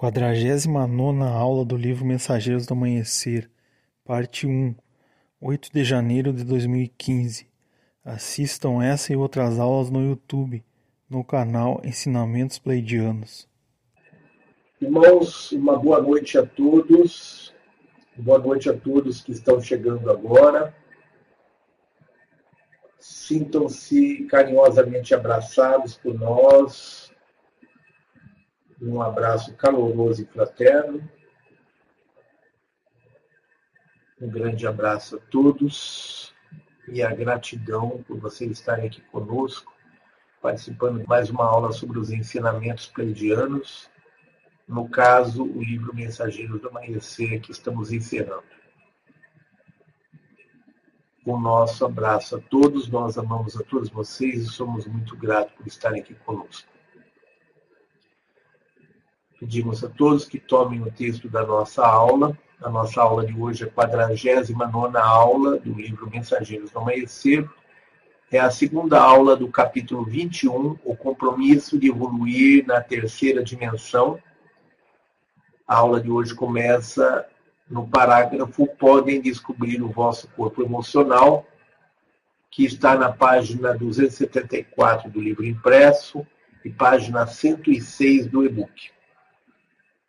Quadragésima nona aula do livro Mensageiros do Amanhecer, parte 1, 8 de janeiro de 2015. Assistam essa e outras aulas no YouTube, no canal Ensinamentos Pleidianos. Irmãos, uma boa noite a todos. Boa noite a todos que estão chegando agora. Sintam-se carinhosamente abraçados por nós, um abraço caloroso e fraterno. Um grande abraço a todos e a gratidão por vocês estarem aqui conosco, participando de mais uma aula sobre os ensinamentos pleidianos. No caso, o livro Mensageiros do Amanhecer, que estamos encerrando. O nosso abraço a todos, nós amamos a todos vocês e somos muito gratos por estarem aqui conosco. Pedimos a todos que tomem o texto da nossa aula. A nossa aula de hoje é a 49 aula do livro Mensageiros do Amanhecer. É a segunda aula do capítulo 21, o compromisso de evoluir na terceira dimensão. A aula de hoje começa no parágrafo Podem descobrir o vosso corpo emocional, que está na página 274 do livro impresso e página 106 do e-book.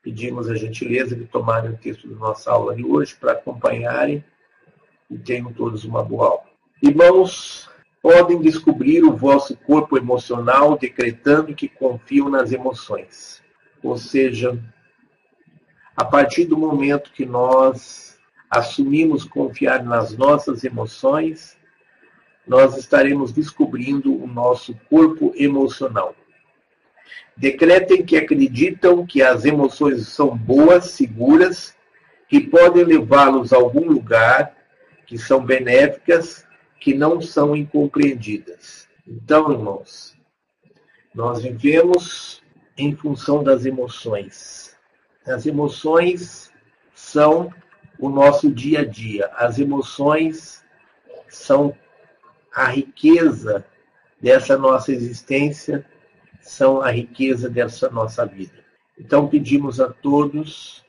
Pedimos a gentileza de tomarem o texto da nossa aula de hoje para acompanharem e tenham todos uma boa aula. Irmãos, podem descobrir o vosso corpo emocional decretando que confiam nas emoções. Ou seja, a partir do momento que nós assumimos confiar nas nossas emoções, nós estaremos descobrindo o nosso corpo emocional. Decretem que acreditam que as emoções são boas, seguras, que podem levá-los a algum lugar, que são benéficas, que não são incompreendidas. Então, irmãos, nós vivemos em função das emoções. As emoções são o nosso dia a dia. As emoções são a riqueza dessa nossa existência são a riqueza dessa nossa vida. Então pedimos a todos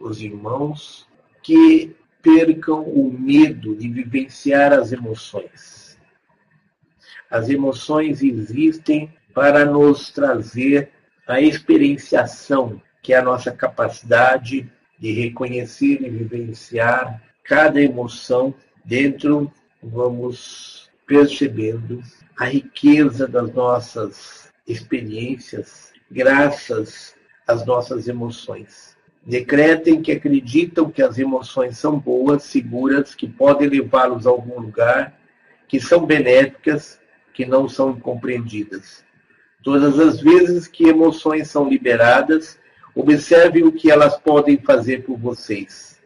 os irmãos que percam o medo de vivenciar as emoções. As emoções existem para nos trazer a experienciação, que é a nossa capacidade de reconhecer e vivenciar cada emoção dentro, vamos percebendo a riqueza das nossas experiências graças às nossas emoções. Decretem que acreditam que as emoções são boas, seguras, que podem levá-los a algum lugar, que são benéficas, que não são incompreendidas. Todas as vezes que emoções são liberadas, observem o que elas podem fazer por vocês.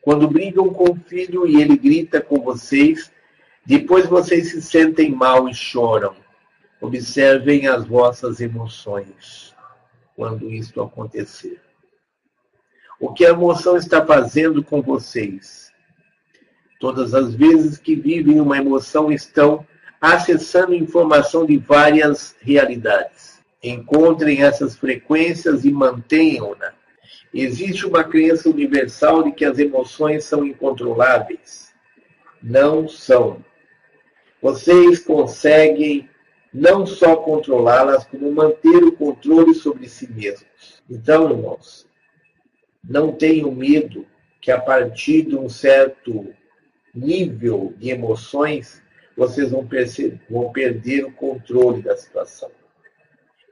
Quando brigam com o filho e ele grita com vocês, depois vocês se sentem mal e choram. Observem as vossas emoções quando isto acontecer. O que a emoção está fazendo com vocês? Todas as vezes que vivem uma emoção estão acessando informação de várias realidades. Encontrem essas frequências e mantenham-na. Existe uma crença universal de que as emoções são incontroláveis. Não são. Vocês conseguem não só controlá-las, como manter o controle sobre si mesmos. Então, irmãos, não tenham medo que a partir de um certo nível de emoções, vocês vão, vão perder o controle da situação.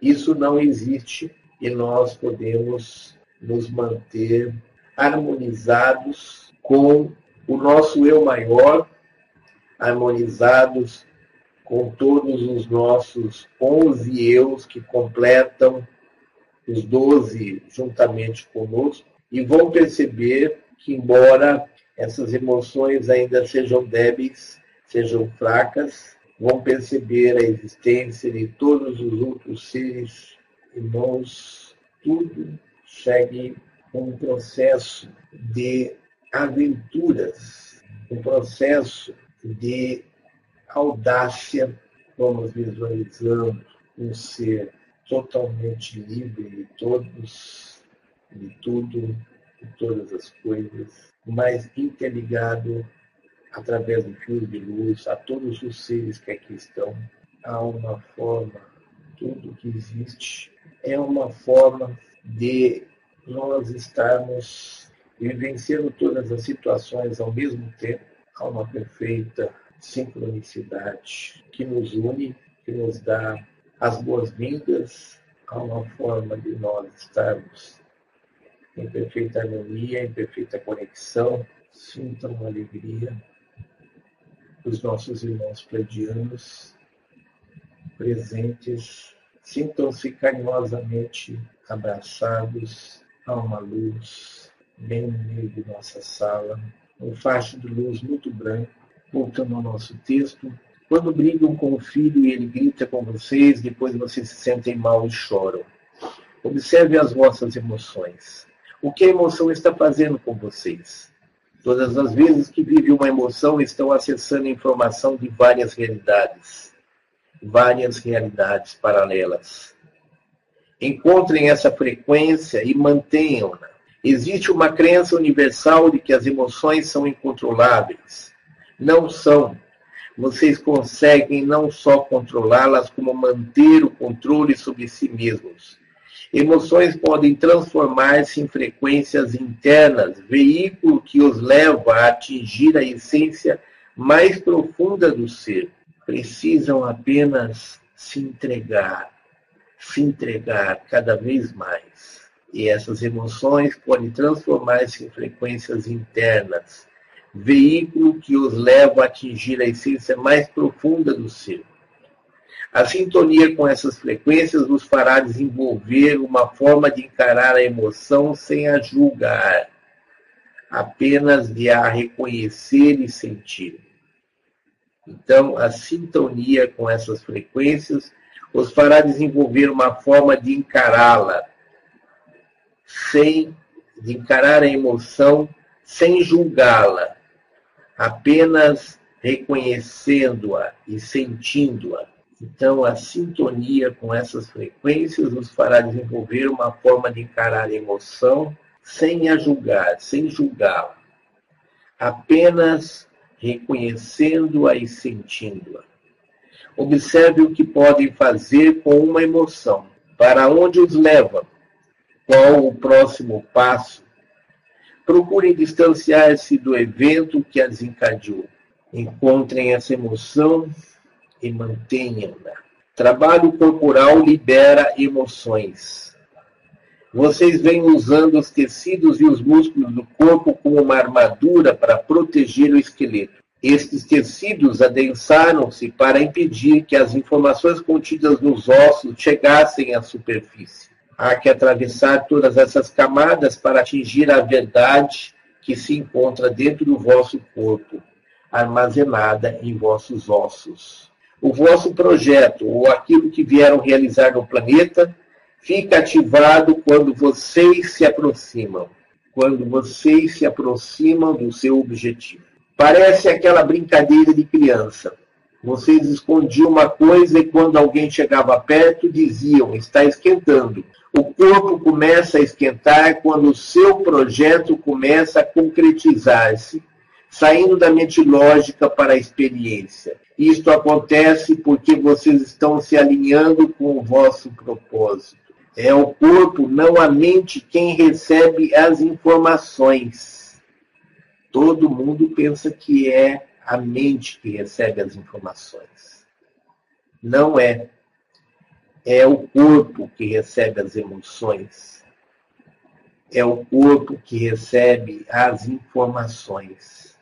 Isso não existe e nós podemos nos manter harmonizados com o nosso eu maior, harmonizados com todos os nossos 11 eus que completam os 12 juntamente conosco, e vão perceber que, embora essas emoções ainda sejam débeis, sejam fracas, vão perceber a existência de todos os outros seres irmãos, tudo segue um processo de aventuras, um processo de audácia, vamos visualizando um ser totalmente livre de todos de tudo, de todas as coisas, mas interligado através de fios de luz a todos os seres que aqui estão. Há uma forma, tudo que existe é uma forma de nós estarmos vivenciando todas as situações ao mesmo tempo. Há uma perfeita sincronicidade que nos une, que nos dá as boas-vindas a uma forma de nós estarmos em perfeita harmonia, em perfeita conexão. Sintam uma alegria os nossos irmãos pleidianos presentes. Sintam-se carinhosamente abraçados a uma luz bem no meio de nossa sala, um facho de luz muito branco. Voltando ao nosso texto, quando brigam com o filho e ele grita com vocês, depois vocês se sentem mal e choram. Observe as vossas emoções. O que a emoção está fazendo com vocês? Todas as vezes que vive uma emoção, estão acessando informação de várias realidades, várias realidades paralelas. Encontrem essa frequência e mantenham-na. Existe uma crença universal de que as emoções são incontroláveis. Não são. Vocês conseguem não só controlá-las, como manter o controle sobre si mesmos. Emoções podem transformar-se em frequências internas, veículo que os leva a atingir a essência mais profunda do ser. Precisam apenas se entregar, se entregar cada vez mais. E essas emoções podem transformar-se em frequências internas, veículo que os leva a atingir a essência mais profunda do ser. A sintonia com essas frequências nos fará desenvolver uma forma de encarar a emoção sem a julgar, apenas de a reconhecer e sentir. Então, a sintonia com essas frequências os fará desenvolver uma forma de encará-la, sem de encarar a emoção sem julgá-la, apenas reconhecendo-a e sentindo-a. Então, a sintonia com essas frequências nos fará desenvolver uma forma de encarar a emoção sem a julgar, sem julgá-la, apenas reconhecendo-a e sentindo-a. Observe o que podem fazer com uma emoção, para onde os leva, qual o próximo passo. Procurem distanciar-se do evento que a desencadeou. Encontrem essa emoção e mantenham-na. Trabalho corporal libera emoções. Vocês vêm usando os tecidos e os músculos do corpo como uma armadura para proteger o esqueleto. Estes tecidos adensaram-se para impedir que as informações contidas nos ossos chegassem à superfície. Há que atravessar todas essas camadas para atingir a verdade que se encontra dentro do vosso corpo, armazenada em vossos ossos o vosso projeto ou aquilo que vieram realizar no planeta fica ativado quando vocês se aproximam, quando vocês se aproximam do seu objetivo. Parece aquela brincadeira de criança. Vocês escondiam uma coisa e quando alguém chegava perto diziam: está esquentando. O corpo começa a esquentar quando o seu projeto começa a concretizar-se, saindo da mente lógica para a experiência. Isto acontece porque vocês estão se alinhando com o vosso propósito. É o corpo, não a mente, quem recebe as informações. Todo mundo pensa que é a mente que recebe as informações. Não é. É o corpo que recebe as emoções. É o corpo que recebe as informações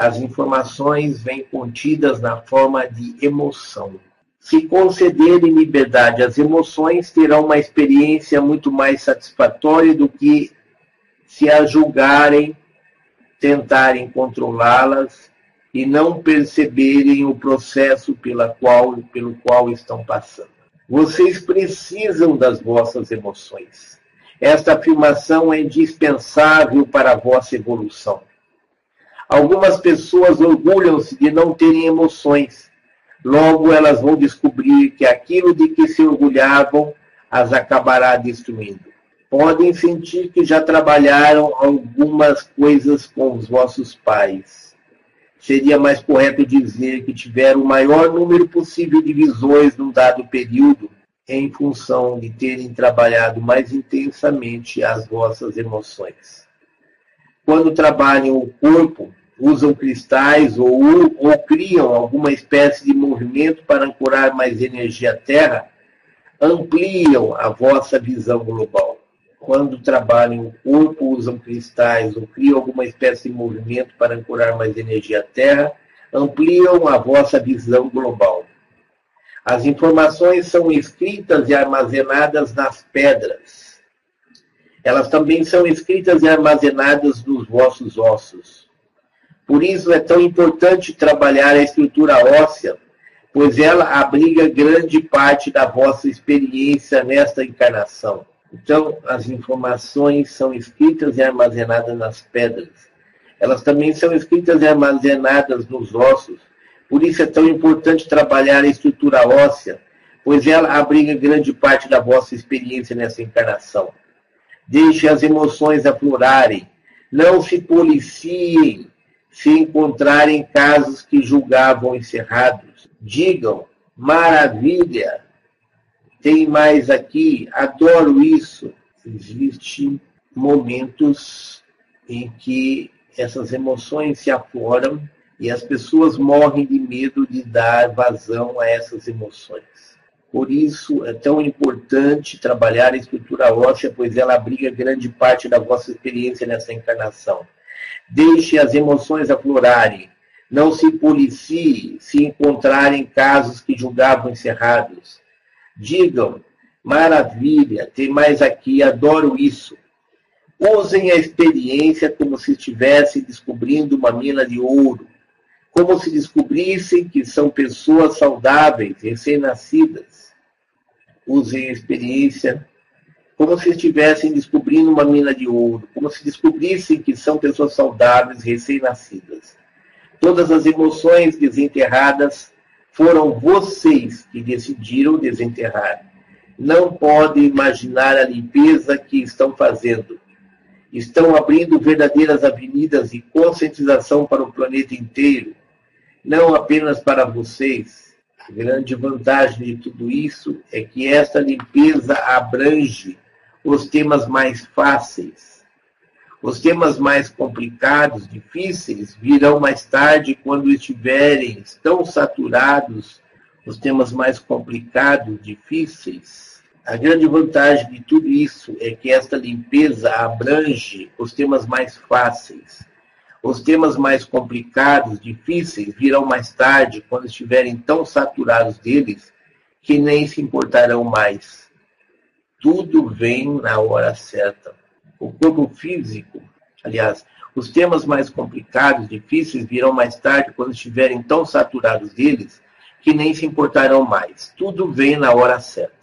as informações vêm contidas na forma de emoção. Se concederem liberdade às emoções, terão uma experiência muito mais satisfatória do que se a julgarem, tentarem controlá-las e não perceberem o processo pela qual, pelo qual estão passando. Vocês precisam das vossas emoções. Esta afirmação é indispensável para a vossa evolução. Algumas pessoas orgulham-se de não terem emoções. Logo, elas vão descobrir que aquilo de que se orgulhavam as acabará destruindo. podem sentir que já trabalharam algumas coisas com os vossos pais. Seria mais correto dizer que tiveram o maior número possível de visões num dado período, em função de terem trabalhado mais intensamente as vossas emoções. Quando trabalham o corpo, usam cristais ou, ou criam alguma espécie de movimento para ancorar mais energia à Terra, ampliam a vossa visão global quando trabalham o corpo, usam cristais ou criam alguma espécie de movimento para ancorar mais energia à Terra, ampliam a vossa visão global. As informações são escritas e armazenadas nas pedras. Elas também são escritas e armazenadas nos vossos ossos. Por isso é tão importante trabalhar a estrutura óssea, pois ela abriga grande parte da vossa experiência nesta encarnação. Então, as informações são escritas e armazenadas nas pedras. Elas também são escritas e armazenadas nos ossos. Por isso é tão importante trabalhar a estrutura óssea, pois ela abriga grande parte da vossa experiência nessa encarnação. Deixe as emoções aflorarem. Não se policiem se encontrarem casos que julgavam encerrados. Digam, maravilha, tem mais aqui, adoro isso. Existem momentos em que essas emoções se afloram e as pessoas morrem de medo de dar vazão a essas emoções. Por isso é tão importante trabalhar a estrutura óssea, pois ela abriga grande parte da vossa experiência nessa encarnação. Deixe as emoções aflorarem. Não se policie se encontrarem casos que julgavam encerrados. Digam, maravilha, tem mais aqui, adoro isso. Usem a experiência como se estivessem descobrindo uma mina de ouro, como se descobrissem que são pessoas saudáveis, recém-nascidas. Usem a experiência como se estivessem descobrindo uma mina de ouro, como se descobrissem que são pessoas saudáveis, recém-nascidas. Todas as emoções desenterradas foram vocês que decidiram desenterrar. Não podem imaginar a limpeza que estão fazendo. Estão abrindo verdadeiras avenidas de conscientização para o planeta inteiro, não apenas para vocês. A grande vantagem de tudo isso é que esta limpeza abrange os temas mais fáceis os temas mais complicados, difíceis, virão mais tarde quando estiverem tão saturados os temas mais complicados, difíceis. A grande vantagem de tudo isso é que esta limpeza abrange os temas mais fáceis. Os temas mais complicados, difíceis, virão mais tarde quando estiverem tão saturados deles que nem se importarão mais. Tudo vem na hora certa o corpo físico, aliás, os temas mais complicados, difíceis, virão mais tarde quando estiverem tão saturados deles que nem se importarão mais. Tudo vem na hora certa.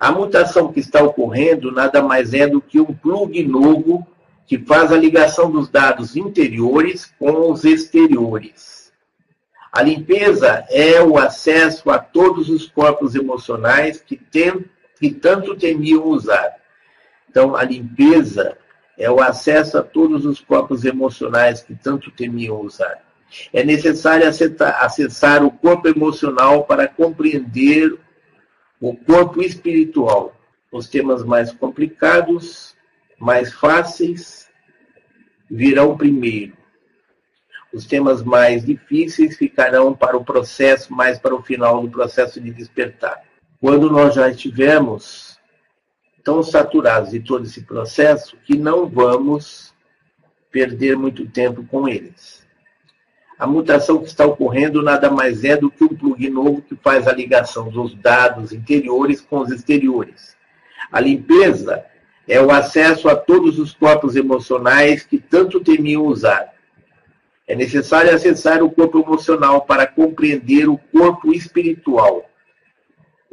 A mutação que está ocorrendo nada mais é do que um plug novo que faz a ligação dos dados interiores com os exteriores. A limpeza é o acesso a todos os corpos emocionais que, tem, que tanto temiam usar. Então, a limpeza é o acesso a todos os corpos emocionais que tanto temiam usar. É necessário acessar o corpo emocional para compreender o corpo espiritual. Os temas mais complicados, mais fáceis, virão primeiro. Os temas mais difíceis ficarão para o processo, mais para o final do processo de despertar. Quando nós já estivermos tão saturados de todo esse processo que não vamos perder muito tempo com eles. A mutação que está ocorrendo nada mais é do que um plug novo que faz a ligação dos dados interiores com os exteriores. A limpeza é o acesso a todos os corpos emocionais que tanto temiam usar. É necessário acessar o corpo emocional para compreender o corpo espiritual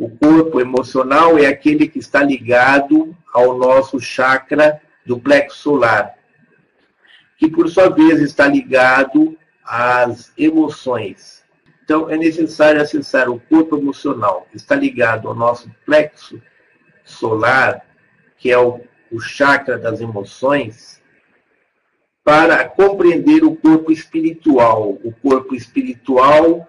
o corpo emocional é aquele que está ligado ao nosso chakra do plexo solar, que por sua vez está ligado às emoções. Então é necessário acessar o corpo emocional, que está ligado ao nosso plexo solar, que é o o chakra das emoções, para compreender o corpo espiritual. O corpo espiritual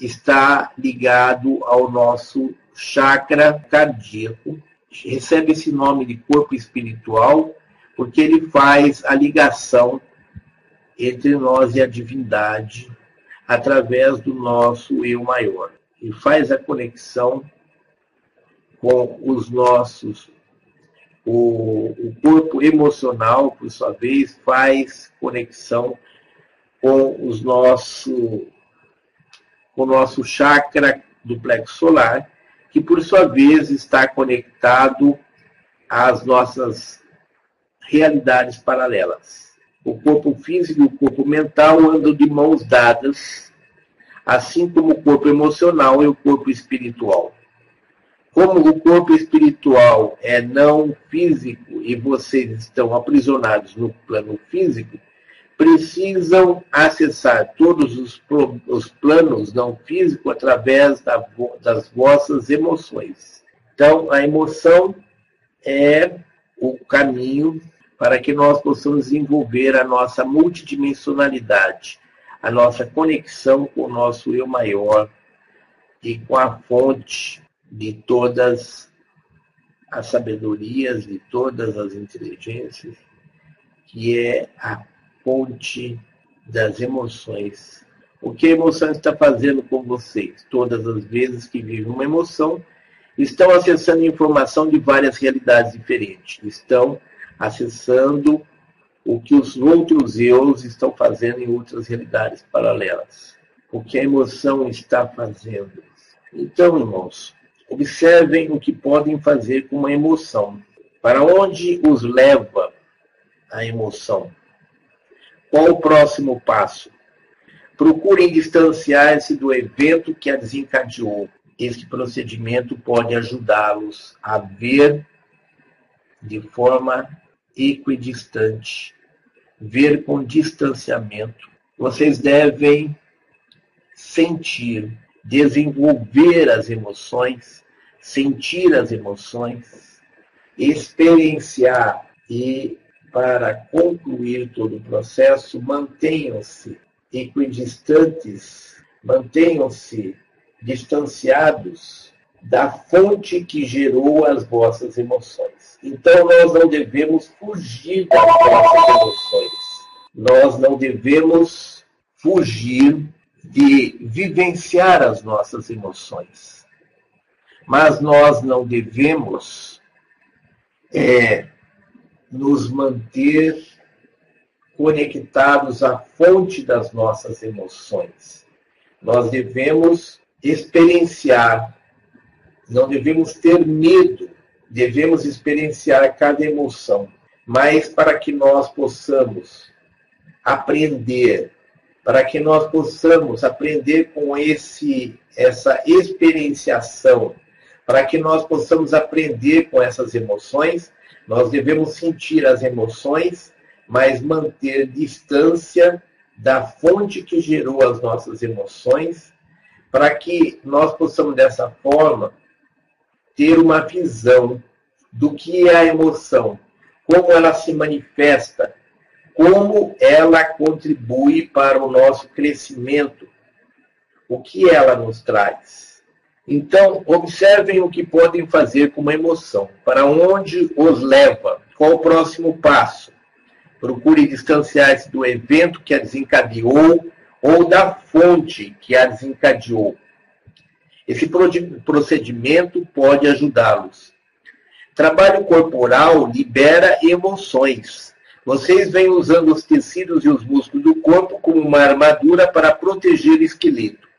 está ligado ao nosso chakra cardíaco, recebe esse nome de corpo espiritual porque ele faz a ligação entre nós e a divindade através do nosso eu maior. E faz a conexão com os nossos. O, o corpo emocional, por sua vez, faz conexão com os nosso, com o nosso chakra do plexo solar, que por sua vez está conectado às nossas realidades paralelas. O corpo físico e o corpo mental andam de mãos dadas, assim como o corpo emocional e o corpo espiritual. Como o corpo espiritual é não físico e vocês estão aprisionados no plano físico, precisam acessar todos os, os planos não físicos através da, das vossas emoções. Então, a emoção é o caminho para que nós possamos desenvolver a nossa multidimensionalidade, a nossa conexão com o nosso eu maior e com a fonte de todas as sabedorias, de todas as inteligências, que é a fonte das emoções. O que a emoção está fazendo com vocês? Todas as vezes que vivem uma emoção, estão acessando informação de várias realidades diferentes. Estão acessando o que os outros eus estão fazendo em outras realidades paralelas. O que a emoção está fazendo. Então, irmãos, observem o que podem fazer com uma emoção. Para onde os leva a emoção? Qual o próximo passo? Procurem distanciar-se do evento que a desencadeou. Este procedimento pode ajudá-los a ver de forma equidistante, ver com distanciamento. Vocês devem sentir, desenvolver as emoções, sentir as emoções, experienciar e, para concluir todo o processo, mantenham-se equidistantes, mantenham-se distanciados da fonte que gerou as vossas emoções. Então, nós não devemos fugir das nossas emoções. Nós não devemos fugir de vivenciar as nossas emoções. Mas nós não devemos é, nos manter conectados à fonte das nossas emoções. Nós devemos experienciar, não devemos ter medo devemos experienciar cada emoção, mas para que nós possamos aprender, para que nós possamos aprender com esse essa experienciação, para que nós possamos aprender com essas emoções, nós devemos sentir as emoções, mas manter distância da fonte que gerou as nossas emoções, para que nós possamos dessa forma ter uma visão do que é a emoção, como ela se manifesta, como ela contribui para o nosso crescimento, o que ela nos traz. Então, observem o que podem fazer com uma emoção, para onde os leva, qual o próximo passo. Procure distanciar-se do evento que a desencadeou ou da fonte que a desencadeou. Esse procedimento pode ajudá-los. Trabalho corporal libera emoções. Vocês vêm usando os tecidos e os músculos do corpo como uma armadura para proteger o esqueleto.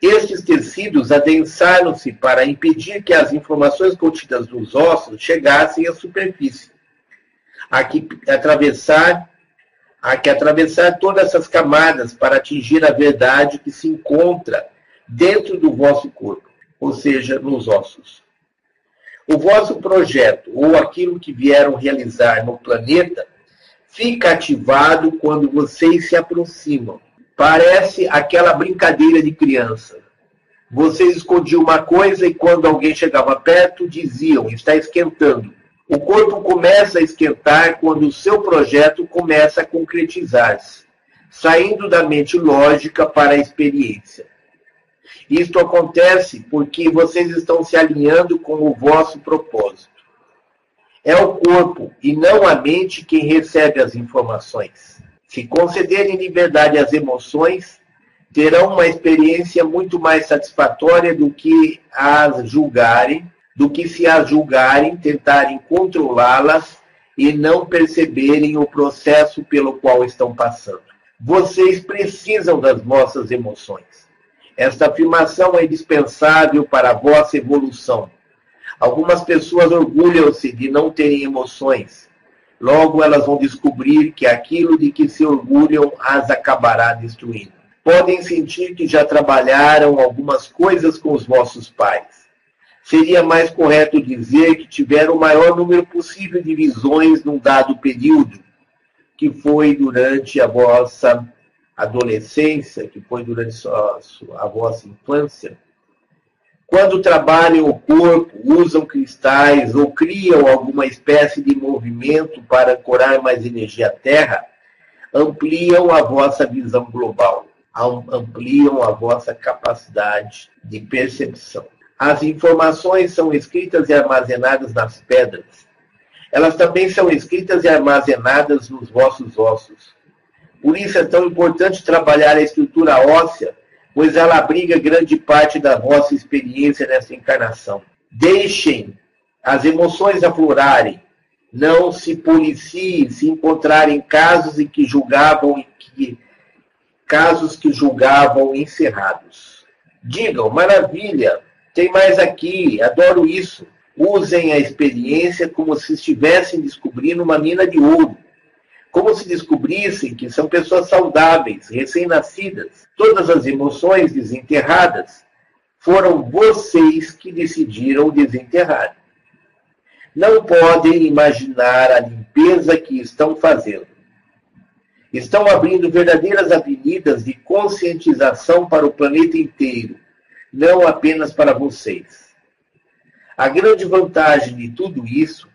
Estes tecidos adensaram-se para impedir que as informações contidas nos ossos chegassem à superfície. Há que atravessar, há que atravessar todas essas camadas para atingir a verdade que se encontra dentro do vosso corpo, ou seja, nos ossos. O vosso projeto ou aquilo que vieram realizar no planeta fica ativado quando vocês se aproximam. Parece aquela brincadeira de criança. Vocês escondiam uma coisa e quando alguém chegava perto diziam: está esquentando. O corpo começa a esquentar quando o seu projeto começa a concretizar-se, saindo da mente lógica para a experiência. Isto acontece porque vocês estão se alinhando com o vosso propósito. É o corpo e não a mente quem recebe as informações. Se concederem liberdade às emoções, terão uma experiência muito mais satisfatória do que as julgarem, do que se as julgarem, tentarem controlá-las e não perceberem o processo pelo qual estão passando. Vocês precisam das vossas emoções. Esta afirmação é indispensável para a vossa evolução. Algumas pessoas orgulham-se de não terem emoções. Logo elas vão descobrir que aquilo de que se orgulham as acabará destruindo. Podem sentir que já trabalharam algumas coisas com os vossos pais. Seria mais correto dizer que tiveram o maior número possível de visões num dado período, que foi durante a vossa adolescência, que foi durante a, a vossa infância quando trabalham o corpo, usam cristais ou criam alguma espécie de movimento para ancorar mais energia à Terra, ampliam a vossa visão global, ampliam a vossa capacidade de percepção. As informações são escritas e armazenadas nas pedras. Elas também são escritas e armazenadas nos vossos ossos. Por isso é tão importante trabalhar a estrutura óssea pois ela abriga grande parte da vossa experiência nessa encarnação. Deixem as emoções aflorarem, não se policiem se encontrarem casos em que julgavam que casos que julgavam encerrados. Digam, maravilha, tem mais aqui, adoro isso. Usem a experiência como se estivessem descobrindo uma mina de ouro como se descobrissem que são pessoas saudáveis, recém-nascidas. Todas as emoções desenterradas foram vocês que decidiram desenterrar. Não podem imaginar a limpeza que estão fazendo. Estão abrindo verdadeiras avenidas de conscientização para o planeta inteiro, não apenas para vocês. A grande vantagem de tudo isso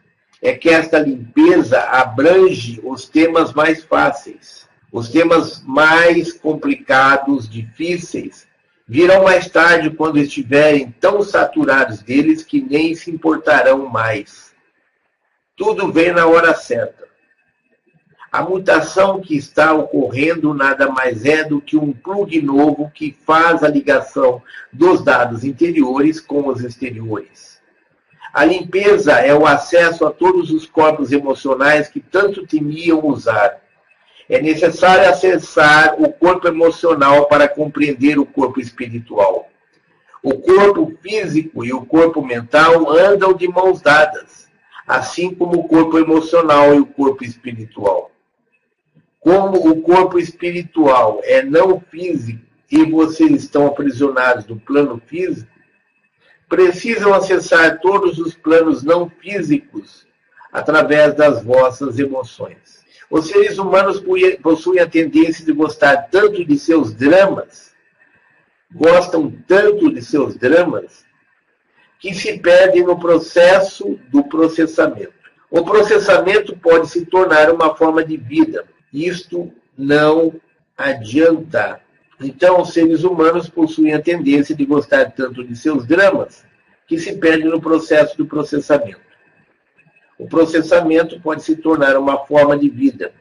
é que esta limpeza abrange os temas mais fáceis. Os temas mais complicados, difíceis, virão mais tarde quando estiverem tão saturados deles que nem se importarão mais. Tudo vem na hora certa. A mutação que está ocorrendo nada mais é do que um plug novo que faz a ligação dos dados interiores com os exteriores. A limpeza é o acesso a todos os corpos emocionais que tanto temiam usar. É necessário acessar o corpo emocional para compreender o corpo espiritual. O corpo físico e o corpo mental andam de mãos dadas, assim como o corpo emocional e o corpo espiritual. Como o corpo espiritual é não físico e vocês estão aprisionados no plano físico, precisam acessar todos os planos não físicos através das vossas emoções. Os seres humanos possuem a tendência de gostar tanto de seus dramas, gostam tanto de seus dramas, que se perdem no processo do processamento. O processamento pode se tornar uma forma de vida. Isto não adianta então, os seres humanos possuem a tendência de gostar tanto de seus dramas que se perde no processo do processamento. O processamento pode se tornar uma forma de vida.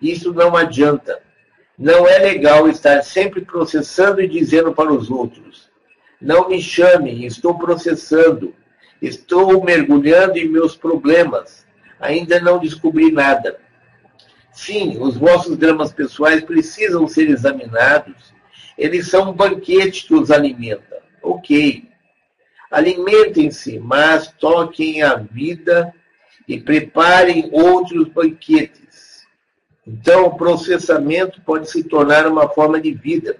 Isso não adianta. Não é legal estar sempre processando e dizendo para os outros: não me chamem, estou processando, estou mergulhando em meus problemas, ainda não descobri nada. Sim, os vossos dramas pessoais precisam ser examinados eles são um banquete que os alimenta. Ok. Alimentem-se, mas toquem a vida e preparem outros banquetes. Então, o processamento pode se tornar uma forma de vida.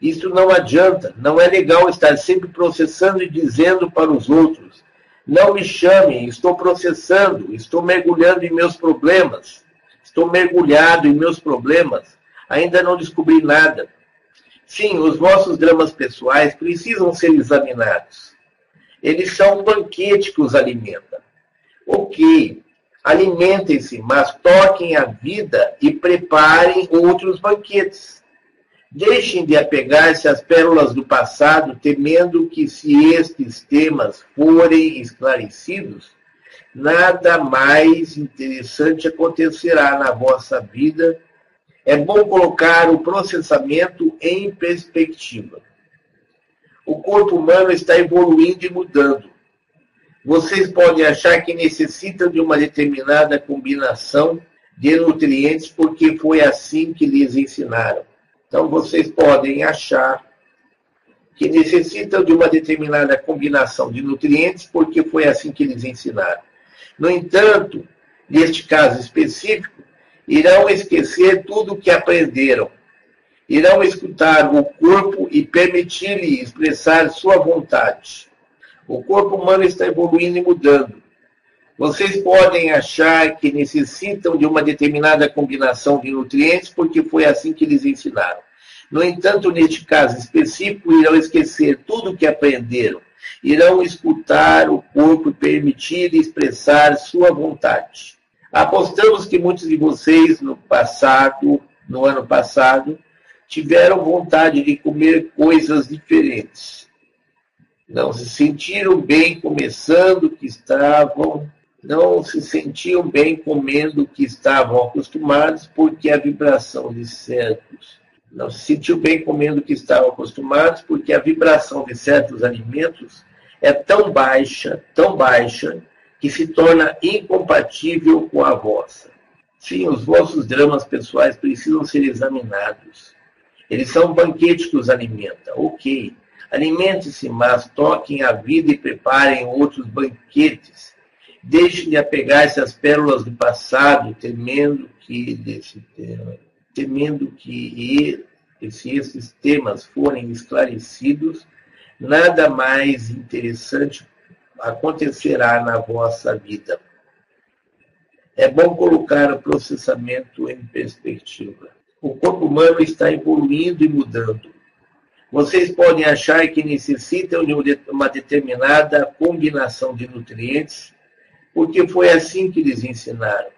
Isso não adianta. Não é legal estar sempre processando e dizendo para os outros: não me chamem, estou processando, estou mergulhando em meus problemas, estou mergulhado em meus problemas, ainda não descobri nada. Sim, os vossos dramas pessoais precisam ser examinados. Eles são um banquete que os alimenta. Ok, alimentem-se, mas toquem a vida e preparem outros banquetes. Deixem de apegar-se às pérolas do passado, temendo que, se estes temas forem esclarecidos, nada mais interessante acontecerá na vossa vida. É bom colocar o processamento em perspectiva. O corpo humano está evoluindo e mudando. Vocês podem achar que necessitam de uma determinada combinação de nutrientes porque foi assim que lhes ensinaram. Então, vocês podem achar que necessitam de uma determinada combinação de nutrientes porque foi assim que lhes ensinaram. No entanto, neste caso específico, irão esquecer tudo o que aprenderam. Irão escutar o corpo e permitir-lhe expressar sua vontade. O corpo humano está evoluindo e mudando. Vocês podem achar que necessitam de uma determinada combinação de nutrientes porque foi assim que eles ensinaram. No entanto, neste caso específico, irão esquecer tudo o que aprenderam. Irão escutar o corpo e permitir expressar sua vontade. Apostamos que muitos de vocês no passado, no ano passado, tiveram vontade de comer coisas diferentes. Não se sentiram bem começando que estavam, não se sentiam bem comendo que estavam acostumados, porque a vibração de certos não se sentiu bem comendo que estavam acostumados, porque a vibração de certos alimentos é tão baixa, tão baixa, que se torna incompatível com a vossa. Sim, os vossos dramas pessoais precisam ser examinados. Eles são um banquete que os alimenta, ok. Alimente-se, mas toquem a vida e preparem outros banquetes. Deixem de apegar-se às pérolas do passado, temendo que, desse, temendo que se esses temas forem esclarecidos, nada mais interessante acontecerá na vossa vida. É bom colocar o processamento em perspectiva. O corpo humano está evoluindo e mudando. Vocês podem achar que necessitam de uma determinada combinação de nutrientes, porque foi assim que lhes ensinaram.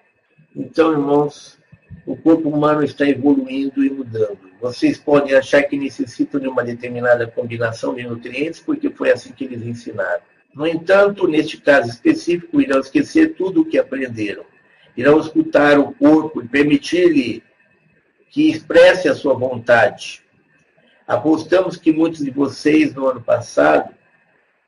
Então, irmãos, o corpo humano está evoluindo e mudando. Vocês podem achar que necessitam de uma determinada combinação de nutrientes, porque foi assim que eles ensinaram. No entanto, neste caso específico, irão esquecer tudo o que aprenderam. Irão escutar o corpo e permitir-lhe que expresse a sua vontade. Apostamos que muitos de vocês, no ano passado,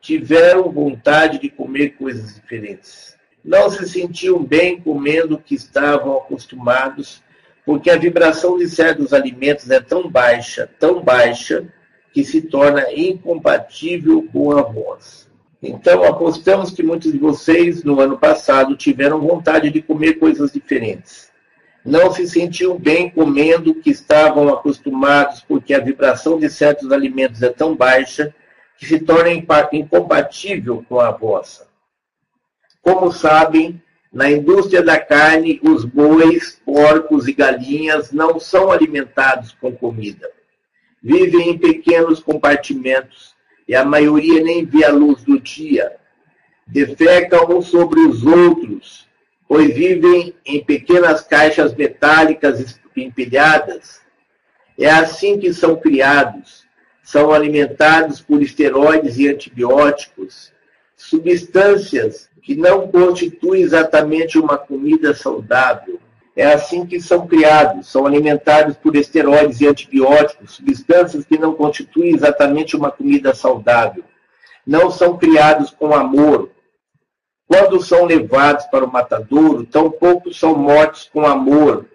tiveram vontade de comer coisas diferentes. Não se sentiam bem comendo o que estavam acostumados, porque a vibração de certos alimentos é tão baixa, tão baixa, que se torna incompatível com a voz. Então, apostamos que muitos de vocês, no ano passado, tiveram vontade de comer coisas diferentes não se sentiam bem comendo o que estavam acostumados, porque a vibração de certos alimentos é tão baixa que se torna incompatível com a vossa. Como sabem, na indústria da carne, os bois, porcos e galinhas não são alimentados com comida. Vivem em pequenos compartimentos e a maioria nem vê a luz do dia. Defecam uns sobre os outros pois vivem em pequenas caixas metálicas empilhadas. É assim que são criados. São alimentados por esteroides e antibióticos, substâncias que não constituem exatamente uma comida saudável. É assim que são criados, são alimentados por esteroides e antibióticos, substâncias que não constituem exatamente uma comida saudável. Não são criados com amor, quando são levados para o matadouro, tão poucos são mortos com amor.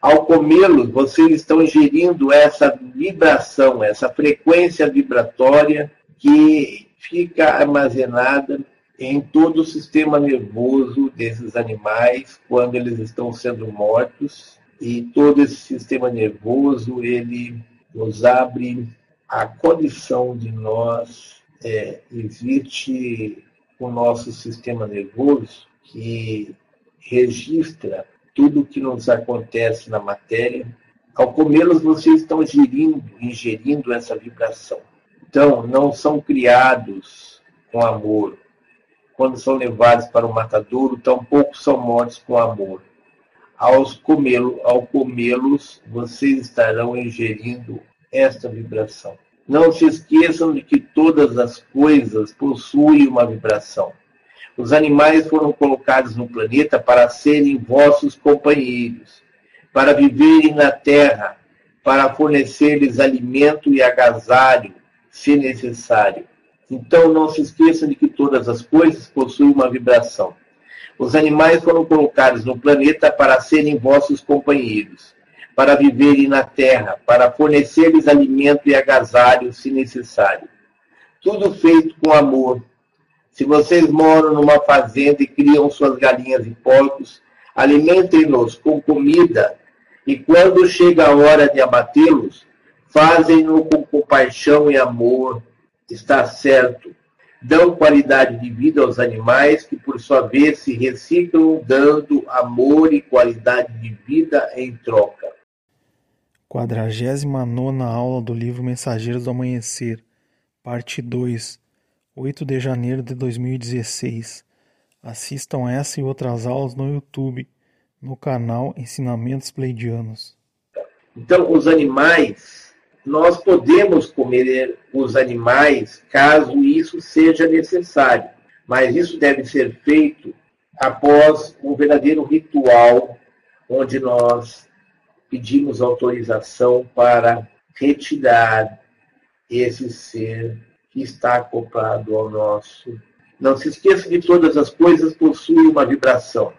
Ao comê-los, vocês estão ingerindo essa vibração, essa frequência vibratória que fica armazenada em todo o sistema nervoso desses animais quando eles estão sendo mortos. E todo esse sistema nervoso, ele nos abre a condição de nós é, existe o nosso sistema nervoso que registra tudo o que nos acontece na matéria. Ao comê-los, vocês estão ingerindo, ingerindo essa vibração. Então, não são criados com amor. Quando são levados para o matadouro, tampouco são mortos com amor. Aos comê-lo, ao comê-los, vocês estarão ingerindo esta vibração. Não se esqueçam de que todas as coisas possuem uma vibração. Os animais foram colocados no planeta para serem vossos companheiros, para viverem na terra, para fornecer-lhes alimento e agasalho, se necessário. Então não se esqueçam de que todas as coisas possuem uma vibração. Os animais foram colocados no planeta para serem vossos companheiros, para viverem na terra, para fornecer-lhes alimento e agasalho, se necessário. Tudo feito com amor. Se vocês moram numa fazenda e criam suas galinhas e porcos, alimentem-nos com comida, e quando chega a hora de abatê-los, fazem-no com compaixão e amor, está certo. Dão qualidade de vida aos animais, que por sua vez se reciclam, dando amor e qualidade de vida em troca. 49 aula do livro Mensageiros do Amanhecer, parte 2, 8 de janeiro de 2016. Assistam essa e outras aulas no YouTube, no canal Ensinamentos Pleidianos. Então, os animais, nós podemos comer os animais caso isso seja necessário, mas isso deve ser feito após um verdadeiro ritual onde nós pedimos autorização para retirar esse ser que está acoplado ao nosso. Não se esqueça que todas as coisas possuem uma vibração.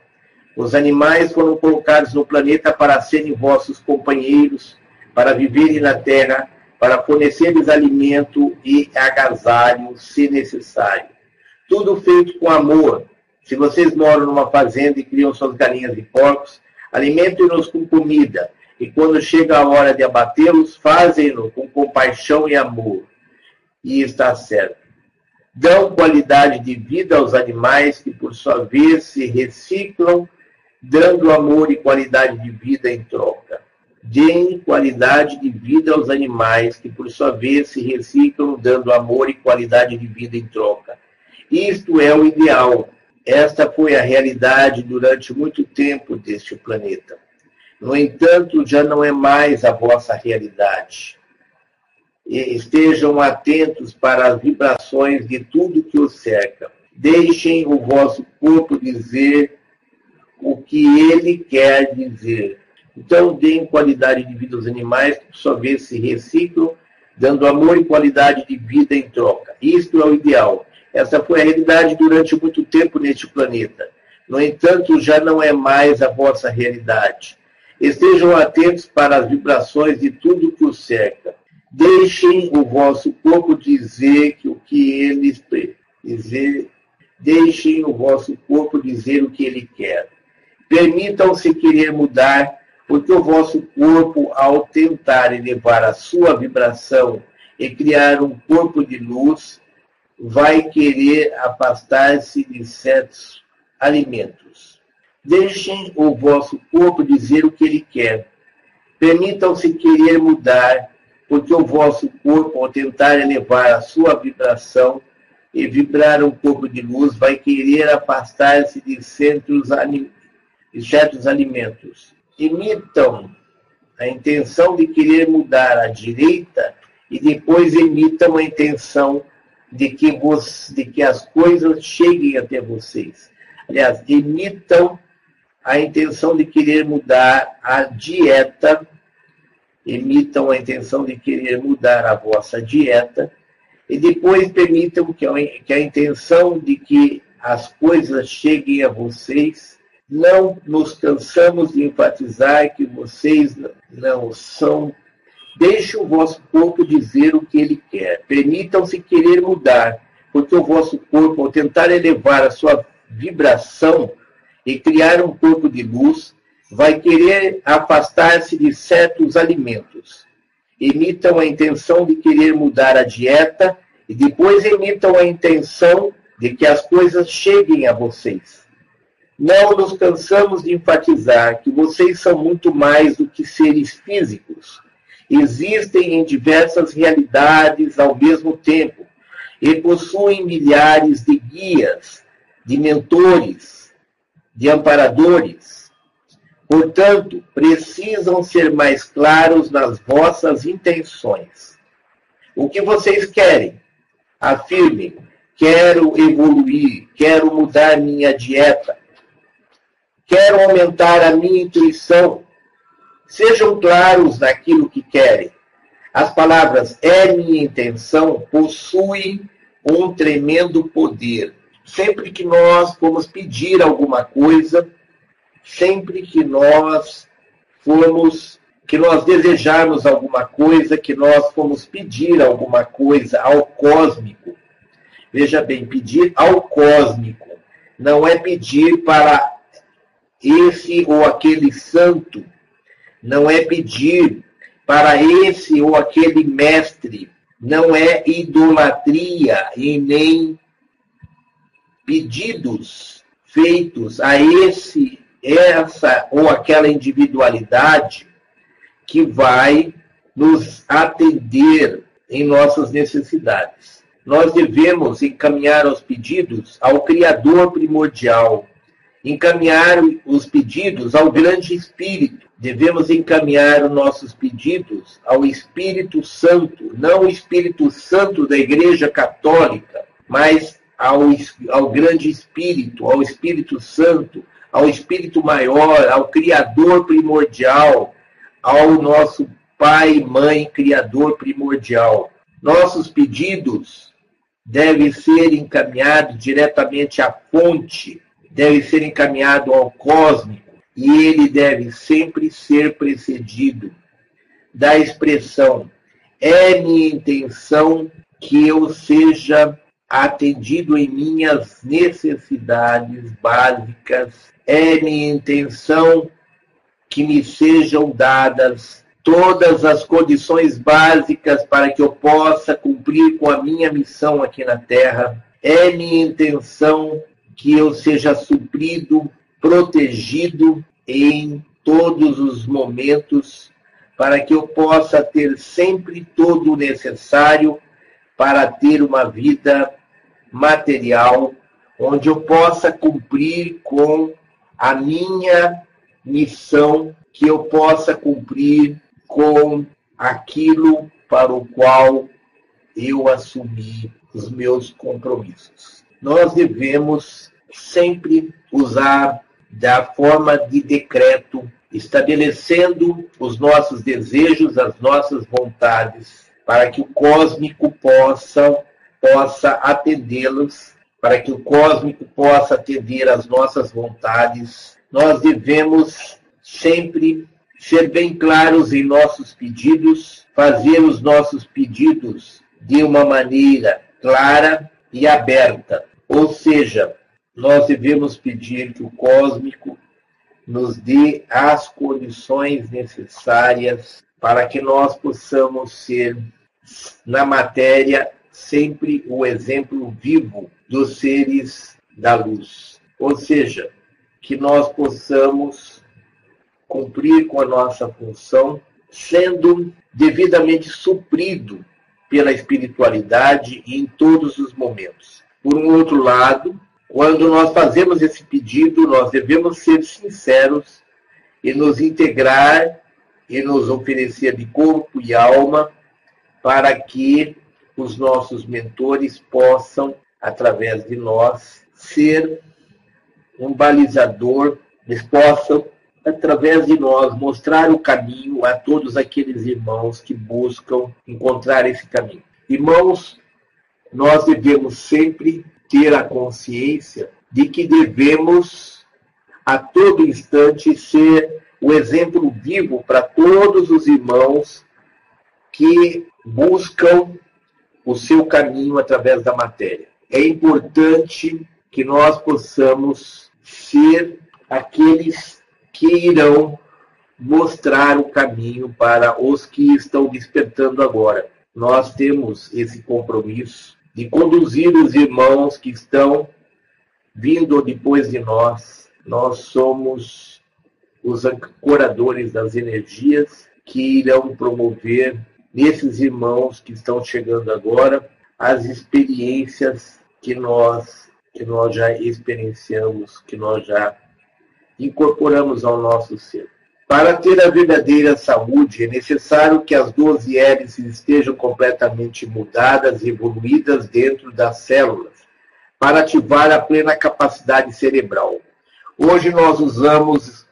Os animais foram colocados no planeta para serem vossos companheiros, para viverem na terra, para fornecer-lhes alimento e agasalho, se necessário. Tudo feito com amor. Se vocês moram numa fazenda e criam suas galinhas e porcos, alimentem-nos com comida, e quando chega a hora de abatê-los, fazem-no com compaixão e amor. E está certo. Dão qualidade de vida aos animais que, por sua vez, se reciclam, dando amor e qualidade de vida em troca. Deem qualidade de vida aos animais que, por sua vez, se reciclam, dando amor e qualidade de vida em troca. Isto é o ideal. Esta foi a realidade durante muito tempo deste planeta. No entanto, já não é mais a vossa realidade. Estejam atentos para as vibrações de tudo que os cerca. Deixem o vosso corpo dizer o que ele quer dizer. Então, deem qualidade de vida aos animais, que por sua vez se reciclam, dando amor e qualidade de vida em troca. Isto é o ideal. Essa foi a realidade durante muito tempo neste planeta. No entanto, já não é mais a vossa realidade. Estejam atentos para as vibrações de tudo que os cerca. Deixem o vosso corpo dizer que o que ele dizer, deixem o vosso corpo dizer o que ele quer. Permitam-se querer mudar, porque o vosso corpo, ao tentar elevar a sua vibração e criar um corpo de luz, vai querer afastar-se de certos alimentos. Deixem o vosso corpo dizer o que ele quer. Permitam-se querer mudar, porque o vosso corpo, ao tentar elevar a sua vibração e vibrar um corpo de luz, vai querer afastar-se de certos, de certos alimentos. Imitam a intenção de querer mudar à direita e depois emitam a intenção de que, de que as coisas cheguem até vocês. Aliás, imitam a intenção de querer mudar a dieta, emitam a intenção de querer mudar a vossa dieta, e depois permitam a, que a intenção de que as coisas cheguem a vocês. Não nos cansamos de enfatizar que vocês não são. Deixe o vosso corpo dizer o que ele quer. Permitam-se querer mudar, porque o vosso corpo, ao tentar elevar a sua vibração, e criar um corpo de luz, vai querer afastar-se de certos alimentos. Emitam a intenção de querer mudar a dieta e depois emitam a intenção de que as coisas cheguem a vocês. Não nos cansamos de enfatizar que vocês são muito mais do que seres físicos. Existem em diversas realidades ao mesmo tempo e possuem milhares de guias, de mentores, de amparadores. Portanto, precisam ser mais claros nas vossas intenções. O que vocês querem? Afirmem: quero evoluir, quero mudar minha dieta, quero aumentar a minha intuição. Sejam claros naquilo que querem. As palavras é minha intenção possuem um tremendo poder. Sempre que nós formos pedir alguma coisa, sempre que nós formos, que nós desejarmos alguma coisa, que nós formos pedir alguma coisa ao cósmico. Veja bem, pedir ao cósmico não é pedir para esse ou aquele santo, não é pedir para esse ou aquele mestre, não é idolatria e nem pedidos feitos a esse, essa ou aquela individualidade que vai nos atender em nossas necessidades. Nós devemos encaminhar os pedidos ao Criador primordial, encaminhar os pedidos ao grande Espírito. Devemos encaminhar os nossos pedidos ao Espírito Santo, não o Espírito Santo da Igreja Católica, mas ao, ao grande Espírito, ao Espírito Santo, ao Espírito Maior, ao Criador primordial, ao nosso Pai, Mãe, Criador primordial. Nossos pedidos devem ser encaminhados diretamente à fonte deve ser encaminhado ao cósmico e ele deve sempre ser precedido da expressão é minha intenção que eu seja atendido em minhas necessidades básicas, é minha intenção que me sejam dadas todas as condições básicas para que eu possa cumprir com a minha missão aqui na Terra. É minha intenção que eu seja suprido, protegido em todos os momentos, para que eu possa ter sempre todo o necessário para ter uma vida material, onde eu possa cumprir com a minha missão, que eu possa cumprir com aquilo para o qual eu assumi os meus compromissos nós devemos sempre usar da forma de decreto, estabelecendo os nossos desejos, as nossas vontades, para que o cósmico possa, possa atendê-los, para que o cósmico possa atender às nossas vontades. Nós devemos sempre ser bem claros em nossos pedidos, fazer os nossos pedidos de uma maneira clara, e aberta. Ou seja, nós devemos pedir que o cósmico nos dê as condições necessárias para que nós possamos ser, na matéria, sempre o exemplo vivo dos seres da luz. Ou seja, que nós possamos cumprir com a nossa função, sendo devidamente suprido pela espiritualidade em todos os momentos. Por um outro lado, quando nós fazemos esse pedido, nós devemos ser sinceros e nos integrar e nos oferecer de corpo e alma para que os nossos mentores possam, através de nós, ser um balizador, eles possam através de nós, mostrar o caminho a todos aqueles irmãos que buscam encontrar esse caminho. Irmãos, nós devemos sempre ter a consciência de que devemos, a todo instante, ser o exemplo vivo para todos os irmãos que buscam o seu caminho através da matéria. É importante que nós possamos ser aqueles que irão mostrar o caminho para os que estão despertando agora. Nós temos esse compromisso de conduzir os irmãos que estão vindo depois de nós. Nós somos os ancoradores das energias que irão promover nesses irmãos que estão chegando agora as experiências que nós que nós já experienciamos, que nós já incorporamos ao nosso ser. Para ter a verdadeira saúde, é necessário que as 12 hélices estejam completamente mudadas e evoluídas dentro das células, para ativar a plena capacidade cerebral. Hoje nós usamos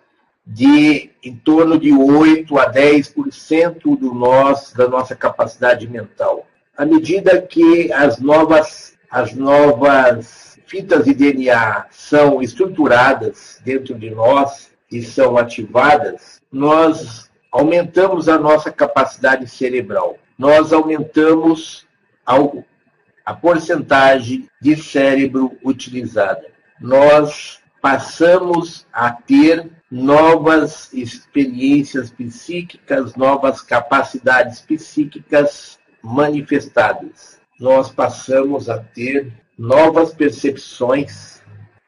de em torno de 8 a 10% do nosso, da nossa capacidade mental. À medida que as novas, as novas fitas de DNA são estruturadas dentro de nós e são ativadas, nós aumentamos a nossa capacidade cerebral. Nós aumentamos a porcentagem de cérebro utilizada. Nós passamos a ter novas experiências psíquicas, novas capacidades psíquicas manifestadas. Nós passamos a ter novas percepções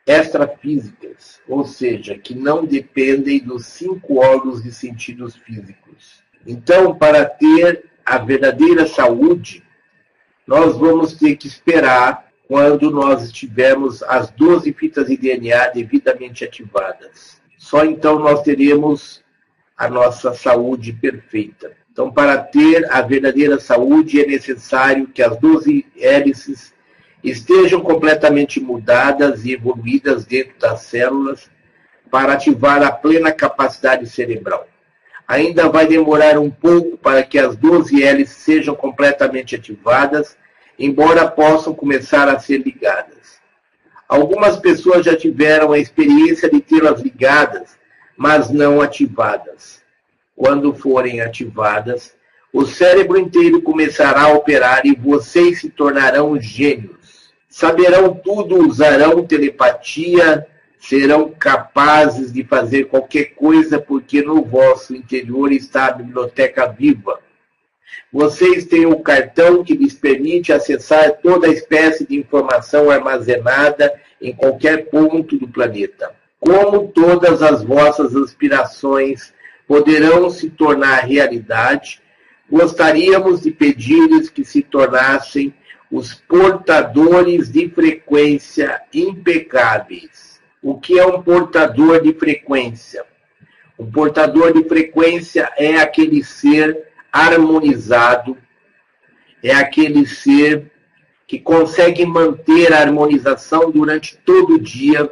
extrafísicas, ou seja, que não dependem dos cinco órgãos de sentidos físicos. Então, para ter a verdadeira saúde, nós vamos ter que esperar quando nós estivermos as 12 fitas de DNA devidamente ativadas. Só então nós teremos a nossa saúde perfeita. Então, para ter a verdadeira saúde, é necessário que as 12 hélices estejam completamente mudadas e evoluídas dentro das células para ativar a plena capacidade cerebral. Ainda vai demorar um pouco para que as 12 hélices sejam completamente ativadas, embora possam começar a ser ligadas. Algumas pessoas já tiveram a experiência de tê-las ligadas, mas não ativadas. Quando forem ativadas, o cérebro inteiro começará a operar e vocês se tornarão gênios. Saberão tudo, usarão telepatia, serão capazes de fazer qualquer coisa, porque no vosso interior está a biblioteca viva. Vocês têm um cartão que lhes permite acessar toda espécie de informação armazenada em qualquer ponto do planeta. Como todas as vossas aspirações poderão se tornar realidade, gostaríamos de pedir-lhes que se tornassem os portadores de frequência impecáveis. O que é um portador de frequência? Um portador de frequência é aquele ser harmonizado, é aquele ser que consegue manter a harmonização durante todo o dia,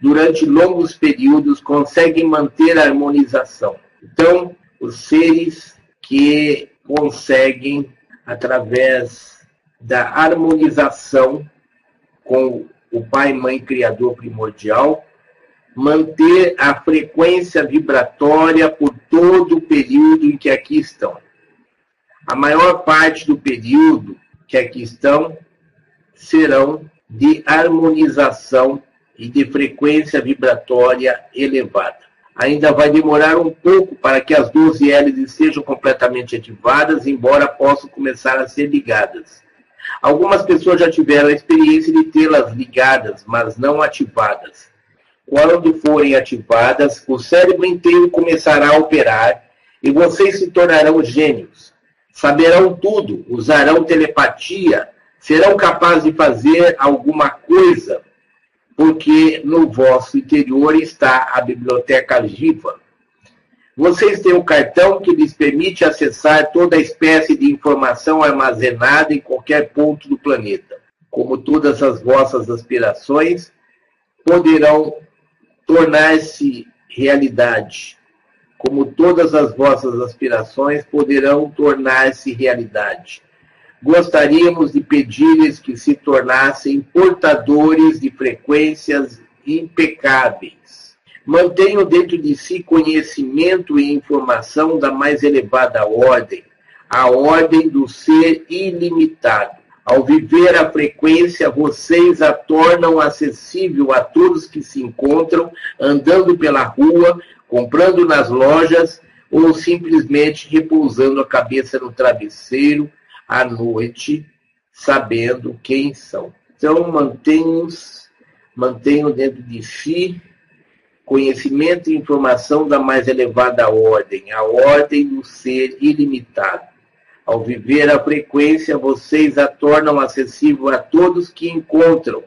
durante longos períodos, conseguem manter a harmonização. Então, os seres que conseguem, através da harmonização com o Pai, Mãe, Criador primordial, manter a frequência vibratória por todo o período em que aqui estão. A maior parte do período que aqui estão serão de harmonização e de frequência vibratória elevada. Ainda vai demorar um pouco para que as 12 hélices sejam completamente ativadas, embora possam começar a ser ligadas. Algumas pessoas já tiveram a experiência de tê-las ligadas, mas não ativadas. Quando forem ativadas, o cérebro inteiro começará a operar e vocês se tornarão gênios saberão tudo, usarão telepatia, serão capazes de fazer alguma coisa, porque no vosso interior está a biblioteca viva. Vocês têm um cartão que lhes permite acessar toda espécie de informação armazenada em qualquer ponto do planeta. Como todas as vossas aspirações poderão tornar-se realidade como todas as vossas aspirações poderão tornar-se realidade. Gostaríamos de pedir-lhes que se tornassem portadores de frequências impecáveis. Mantenham dentro de si conhecimento e informação da mais elevada ordem, a ordem do ser ilimitado. Ao viver a frequência, vocês a tornam acessível a todos que se encontram andando pela rua, comprando nas lojas ou simplesmente repousando a cabeça no travesseiro à noite, sabendo quem são. Então, mantenham-os, mantenham dentro de si conhecimento e informação da mais elevada ordem, a ordem do ser ilimitado. Ao viver a frequência, vocês a tornam acessível a todos que encontram,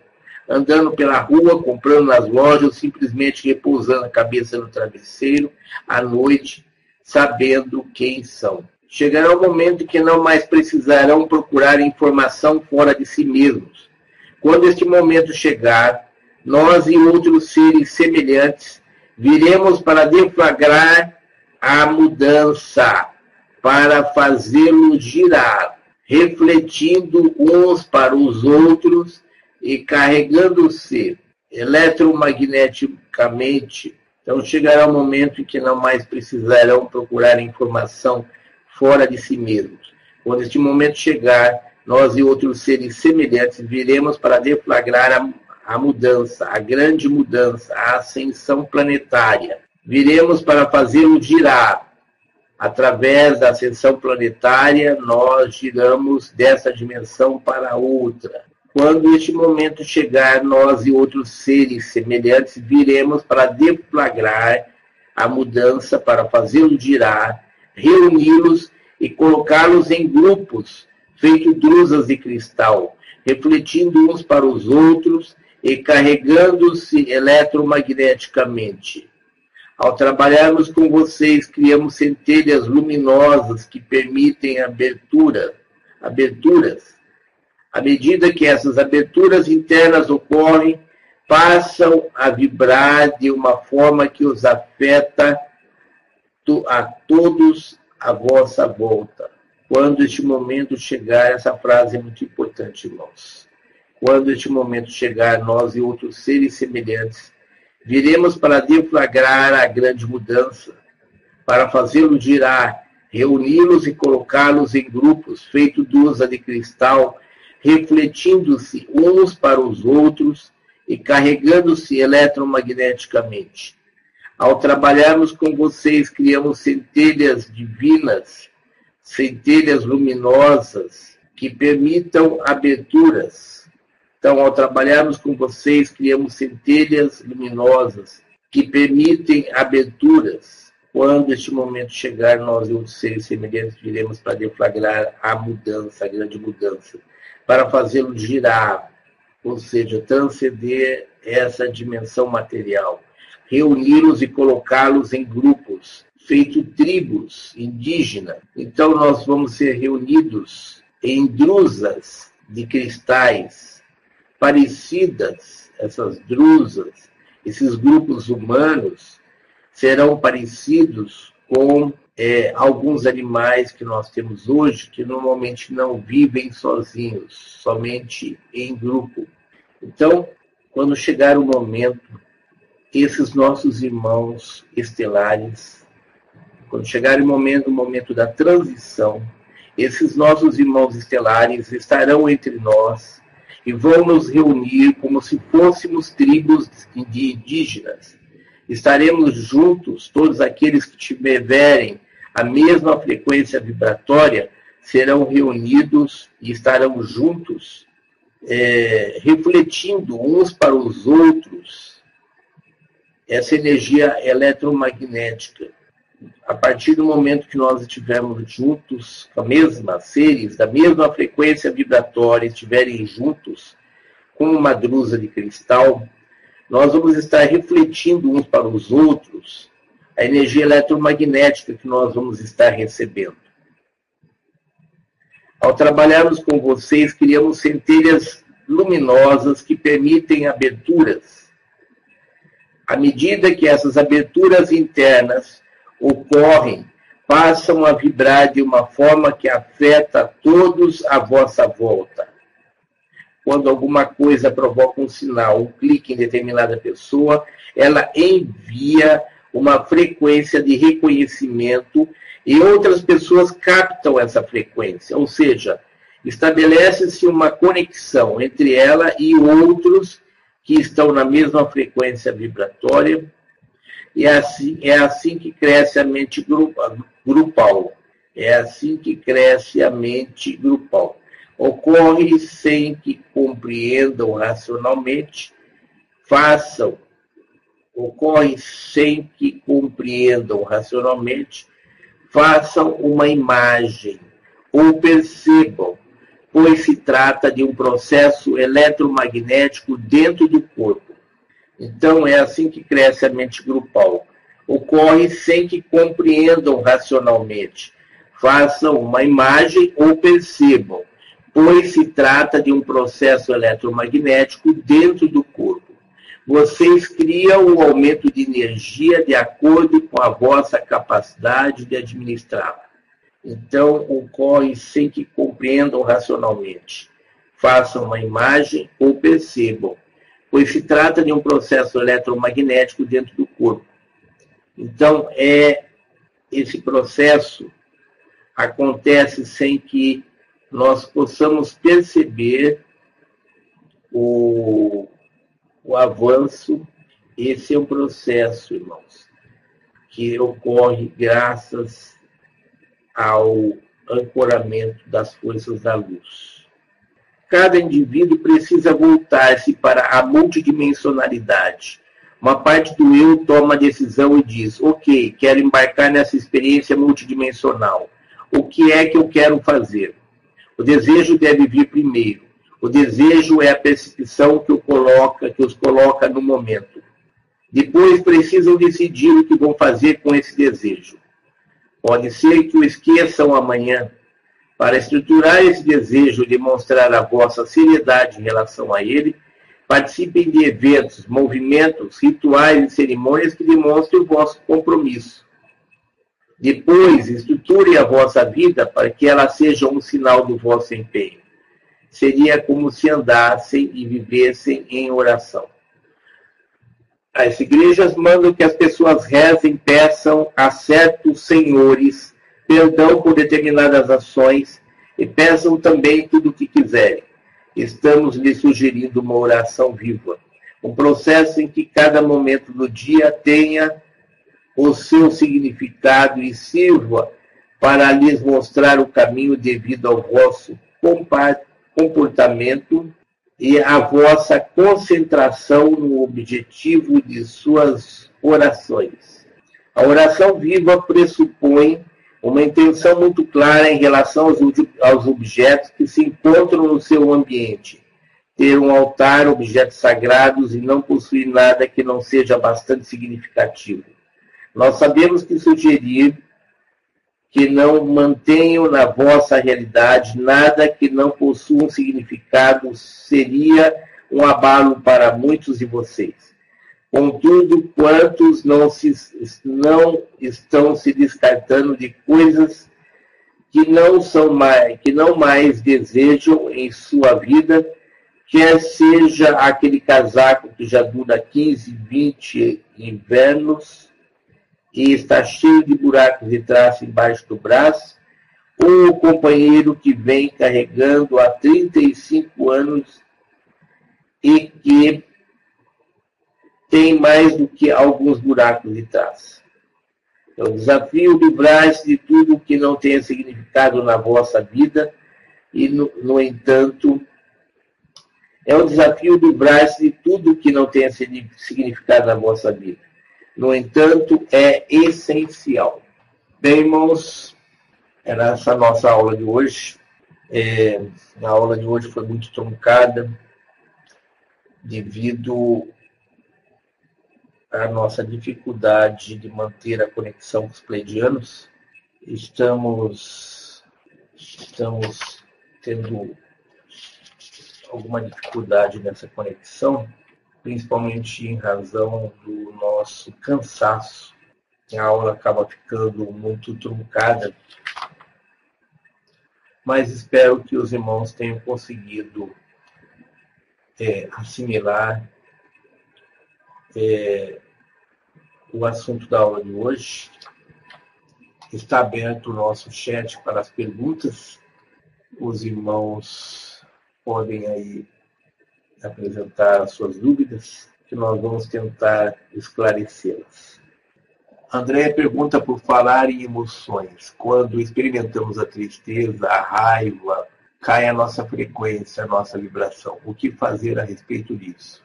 andando pela rua, comprando nas lojas, simplesmente repousando a cabeça no travesseiro à noite, sabendo quem são. Chegará o momento que não mais precisarão procurar informação fora de si mesmos. Quando este momento chegar, nós e outros seres semelhantes viremos para deflagrar a mudança, para fazê-lo girar, refletindo uns para os outros e carregando-se eletromagneticamente. Então chegará o momento em que não mais precisarão procurar informação fora de si mesmos. Quando este momento chegar, nós e outros seres semelhantes viremos para deflagrar a, a mudança, a grande mudança, a ascensão planetária. Viremos para fazê-lo girar. Através da ascensão planetária, nós giramos dessa dimensão para outra. Quando este momento chegar, nós e outros seres semelhantes viremos para deflagrar a mudança, para fazê-lo girar, reuni-los e colocá-los em grupos, feito drusas de cristal, refletindo uns para os outros e carregando-se eletromagneticamente. Ao trabalharmos com vocês, criamos centelhas luminosas que permitem abertura, aberturas à medida que essas aberturas internas ocorrem, passam a vibrar de uma forma que os afeta a todos à vossa volta. Quando este momento chegar, essa frase é muito importante, irmãos. Quando este momento chegar, nós e outros seres semelhantes viremos para deflagrar a grande mudança, para fazê-lo girar, reuni-los e colocá-los em grupos, feito dusa de cristal, refletindo-se uns para os outros e carregando-se eletromagneticamente. Ao trabalharmos com vocês, criamos centelhas divinas, centelhas luminosas que permitam aberturas. Então, ao trabalharmos com vocês, criamos centelhas luminosas que permitem aberturas. Quando este momento chegar, nós e os seres semelhantes viremos para deflagrar a mudança, a grande mudança para fazê-lo girar, ou seja, transcender essa dimensão material, reuni-los e colocá-los em grupos, feito tribos indígenas. Então nós vamos ser reunidos em drusas de cristais parecidas, essas drusas, esses grupos humanos serão parecidos com é, alguns animais que nós temos hoje que normalmente não vivem sozinhos, somente em grupo. Então, quando chegar o momento, esses nossos irmãos estelares, quando chegar o momento, o momento da transição, esses nossos irmãos estelares estarão entre nós e vão nos reunir como se fôssemos tribos de indígenas estaremos juntos, todos aqueles que tiverem a mesma frequência vibratória serão reunidos e estarão juntos, é, refletindo uns para os outros essa energia eletromagnética. A partir do momento que nós estivermos juntos, com a mesma seres, da mesma frequência vibratória, estiverem juntos, com uma drusa de cristal, nós vamos estar refletindo uns para os outros a energia eletromagnética que nós vamos estar recebendo. Ao trabalharmos com vocês, criamos centelhas luminosas que permitem aberturas. À medida que essas aberturas internas ocorrem, passam a vibrar de uma forma que afeta todos à vossa volta. Quando alguma coisa provoca um sinal, um clique em determinada pessoa, ela envia uma frequência de reconhecimento e outras pessoas captam essa frequência, ou seja, estabelece-se uma conexão entre ela e outros que estão na mesma frequência vibratória, e é assim, é assim que cresce a mente grupal. É assim que cresce a mente grupal ocorre sem que compreendam racionalmente, façam, ocorre sem que compreendam racionalmente, façam uma imagem ou percebam pois se trata de um processo eletromagnético dentro do corpo. Então, é assim que cresce a mente grupal. Ocorre sem que compreendam racionalmente, façam uma imagem ou percebam, pois se trata de um processo eletromagnético dentro do corpo. Vocês criam o aumento de energia de acordo com a vossa capacidade de administrá-la. Então, ocorre sem que compreendam racionalmente. Façam uma imagem ou percebam, pois se trata de um processo eletromagnético dentro do corpo. Então, é esse processo acontece sem que nós possamos perceber o, o avanço. Esse é um processo, irmãos, que ocorre graças ao ancoramento das forças da luz. Cada indivíduo precisa voltar-se para a multidimensionalidade. Uma parte do eu toma a decisão e diz: Ok, quero embarcar nessa experiência multidimensional. O que é que eu quero fazer? O desejo deve vir primeiro. O desejo é a percepção que, o coloca, que os coloca no momento. Depois precisam decidir o que vão fazer com esse desejo. Pode ser que o esqueçam amanhã. Para estruturar esse desejo de mostrar a vossa seriedade em relação a ele, participem de eventos, movimentos, rituais e cerimônias que demonstrem o vosso compromisso. Depois, estruture a vossa vida para que ela seja um sinal do vosso empenho. Seria como se andassem e vivessem em oração. As igrejas mandam que as pessoas rezem, peçam a certos senhores perdão por determinadas ações e peçam também tudo o que quiserem. Estamos lhe sugerindo uma oração viva, um processo em que cada momento do dia tenha o seu significado e sirva para lhes mostrar o caminho devido ao vosso comportamento e a vossa concentração no objetivo de suas orações. A oração viva pressupõe uma intenção muito clara em relação aos, aos objetos que se encontram no seu ambiente. Ter um altar, objetos sagrados e não possuir nada que não seja bastante significativo. Nós sabemos que sugerir que não mantenham na vossa realidade nada que não possua um significado seria um abalo para muitos de vocês. Contudo, quantos não, se, não estão se descartando de coisas que não são mais, que não mais desejam em sua vida, quer seja aquele casaco que já dura 15, 20 invernos, e está cheio de buracos de traço embaixo do braço, ou o companheiro que vem carregando há 35 anos e que tem mais do que alguns buracos de traço. É o desafio livrar-se de tudo que não tenha significado na vossa vida e, no, no entanto, é o desafio livrar-se de tudo que não tenha significado na vossa vida no entanto, é essencial. Bem, irmãos, era essa nossa aula de hoje. É, a aula de hoje foi muito truncada devido à nossa dificuldade de manter a conexão com os pleidianos. Estamos, estamos tendo alguma dificuldade nessa conexão principalmente em razão do nosso cansaço. A aula acaba ficando muito truncada, mas espero que os irmãos tenham conseguido é, assimilar é, o assunto da aula de hoje. Está aberto o nosso chat para as perguntas. Os irmãos podem aí apresentar as suas dúvidas, que nós vamos tentar esclarecê-las. André pergunta por falar em emoções. Quando experimentamos a tristeza, a raiva, cai a nossa frequência, a nossa vibração. O que fazer a respeito disso?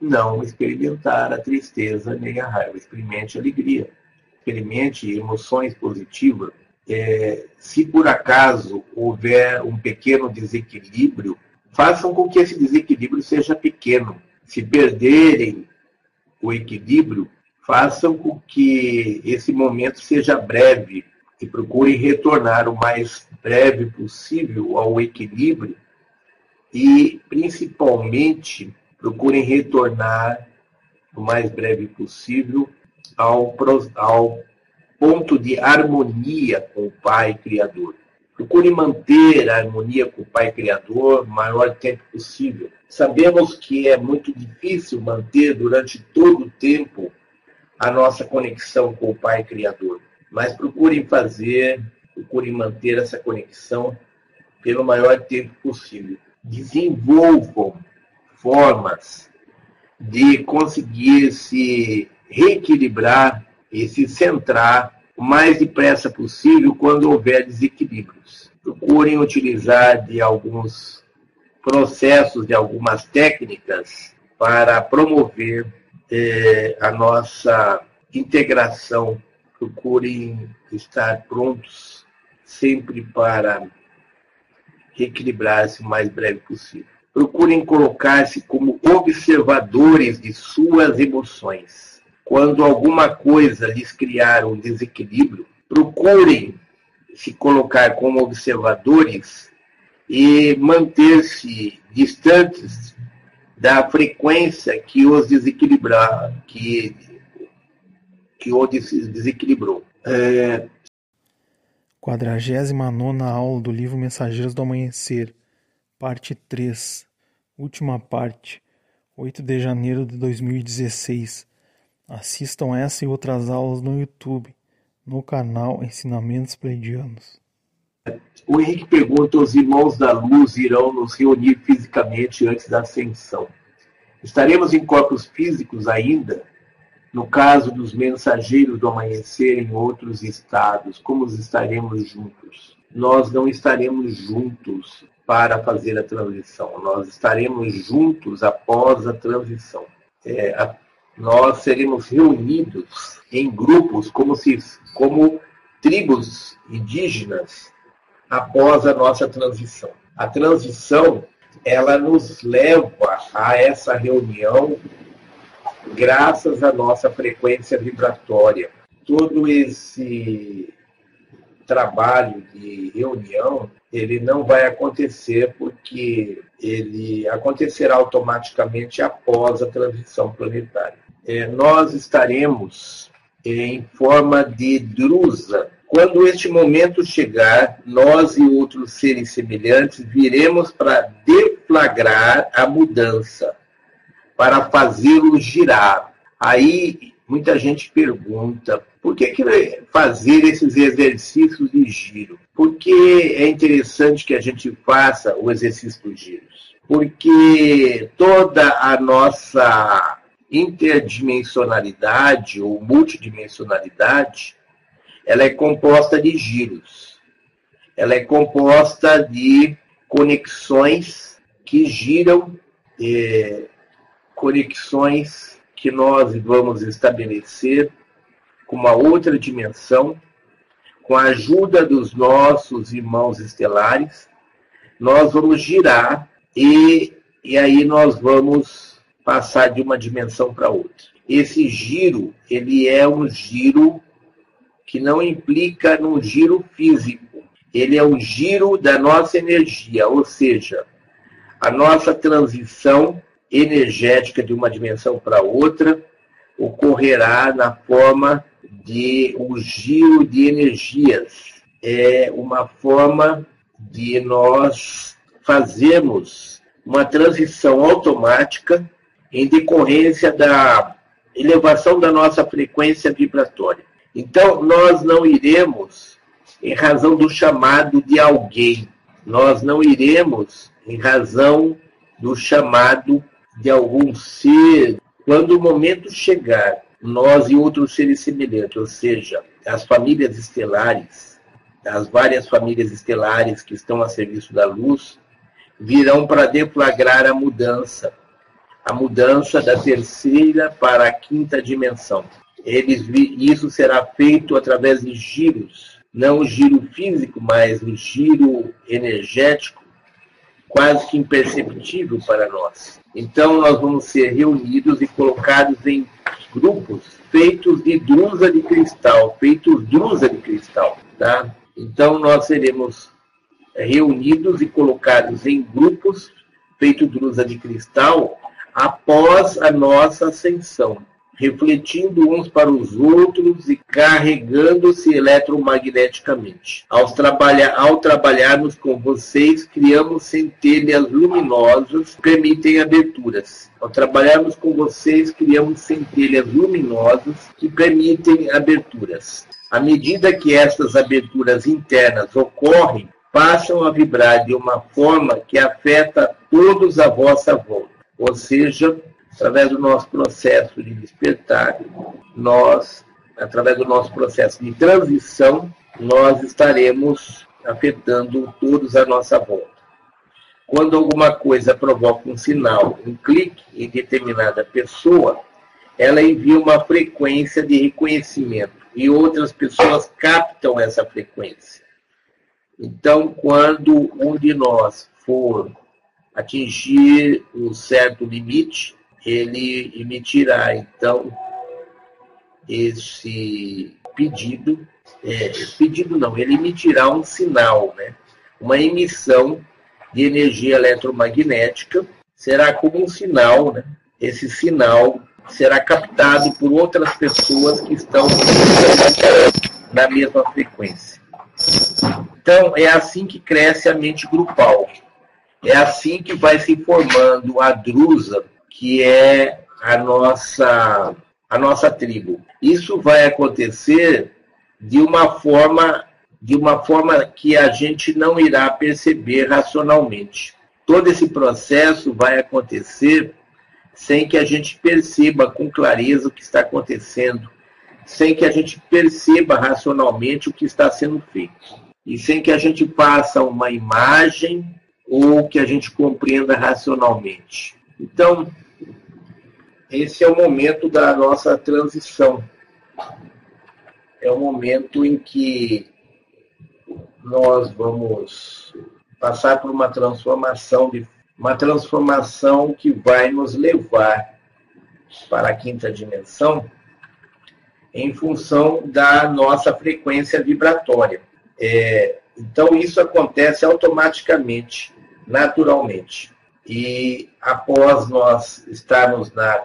Não experimentar a tristeza nem a raiva. Experimente alegria. Experimente emoções positivas. é, se por acaso houver um pequeno desequilíbrio, façam com que esse desequilíbrio seja pequeno. Se perderem o equilíbrio, façam com que esse momento seja breve e procurem retornar o mais breve possível ao equilíbrio e, principalmente, procurem retornar o mais breve possível ao, ao ponto de harmonia com o Pai Criador. Procure manter a harmonia com o Pai Criador o maior tempo possível. Sabemos que é muito difícil manter durante todo o tempo a nossa conexão com o Pai Criador, mas procurem fazer, procurem manter essa conexão pelo maior tempo possível. Desenvolvam formas de conseguir se reequilibrar e se centrar o mais depressa possível quando houver desequilíbrios. Procurem utilizar de alguns processos, de algumas técnicas para promover eh, a nossa integração. Procurem estar prontos sempre para reequilibrar-se o mais breve possível. Procurem colocar-se como observadores de suas emoções quando alguma coisa lhes criar um desequilíbrio, procurem se colocar como observadores e manter-se distantes da frequência que os desequilibrar, que, que o desequilibrou. É... 49 aula do livro Mensageiros do Amanhecer, parte 3, última parte, 8 de janeiro de 2016 Assistam essa e outras aulas no YouTube, no canal Ensinamentos Pleidianos. O Henrique pergunta: os irmãos da luz irão nos reunir fisicamente antes da ascensão? Estaremos em corpos físicos ainda? No caso dos mensageiros do amanhecer em outros estados, como estaremos juntos? Nós não estaremos juntos para fazer a transição, nós estaremos juntos após a transição. É, a nós seremos reunidos em grupos como se como tribos indígenas após a nossa transição. A transição ela nos leva a essa reunião graças à nossa frequência vibratória. Todo esse trabalho de reunião ele não vai acontecer porque ele acontecerá automaticamente após a transição planetária é, nós estaremos em forma de drusa. Quando este momento chegar, nós e outros seres semelhantes viremos para deflagrar a mudança, para fazê-lo girar. Aí muita gente pergunta: por que, que fazer esses exercícios de giro? Porque é interessante que a gente faça o exercício dos giros. Porque toda a nossa interdimensionalidade ou multidimensionalidade, ela é composta de giros. Ela é composta de conexões que giram, é, conexões que nós vamos estabelecer com uma outra dimensão, com a ajuda dos nossos irmãos estelares, nós vamos girar e, e aí nós vamos passar de uma dimensão para outra. Esse giro, ele é um giro que não implica num giro físico. Ele é um giro da nossa energia, ou seja, a nossa transição energética de uma dimensão para outra ocorrerá na forma de um giro de energias. É uma forma de nós fazermos uma transição automática em decorrência da elevação da nossa frequência vibratória. Então, nós não iremos em razão do chamado de alguém, nós não iremos em razão do chamado de algum ser. Quando o momento chegar, nós e outros seres semelhantes, ou seja, as famílias estelares, as várias famílias estelares que estão a serviço da luz, virão para deflagrar a mudança a mudança da terceira para a quinta dimensão. Eles, isso será feito através de giros. não o giro físico, mas o giro energético, quase que imperceptível para nós. Então, nós vamos ser reunidos e colocados em grupos feitos de drusa de cristal, feitos drusa de cristal, tá? Então, nós seremos reunidos e colocados em grupos feitos drusa de cristal após a nossa ascensão refletindo uns para os outros e carregando-se eletromagneticamente. Ao, ao trabalharmos com vocês, criamos centelhas luminosas que permitem aberturas. Ao trabalharmos com vocês, criamos centelhas luminosas que permitem aberturas. À medida que estas aberturas internas ocorrem, passam a vibrar de uma forma que afeta todos à vossa volta. Ou seja, através do nosso processo de despertar, nós, através do nosso processo de transição, nós estaremos afetando todos à nossa volta. Quando alguma coisa provoca um sinal, um clique em determinada pessoa, ela envia uma frequência de reconhecimento e outras pessoas captam essa frequência. Então, quando um de nós for atingir um certo limite, ele emitirá então esse pedido, é, pedido não, ele emitirá um sinal, né? uma emissão de energia eletromagnética, será como um sinal, né? esse sinal será captado por outras pessoas que estão na mesma frequência. Então, é assim que cresce a mente grupal. É assim que vai se formando a drusa que é a nossa, a nossa tribo. Isso vai acontecer de uma forma de uma forma que a gente não irá perceber racionalmente. Todo esse processo vai acontecer sem que a gente perceba com clareza o que está acontecendo, sem que a gente perceba racionalmente o que está sendo feito, e sem que a gente faça uma imagem ou que a gente compreenda racionalmente. Então, esse é o momento da nossa transição. É o momento em que nós vamos passar por uma transformação de uma transformação que vai nos levar para a quinta dimensão em função da nossa frequência vibratória. É, então isso acontece automaticamente, naturalmente. E após nós estarmos na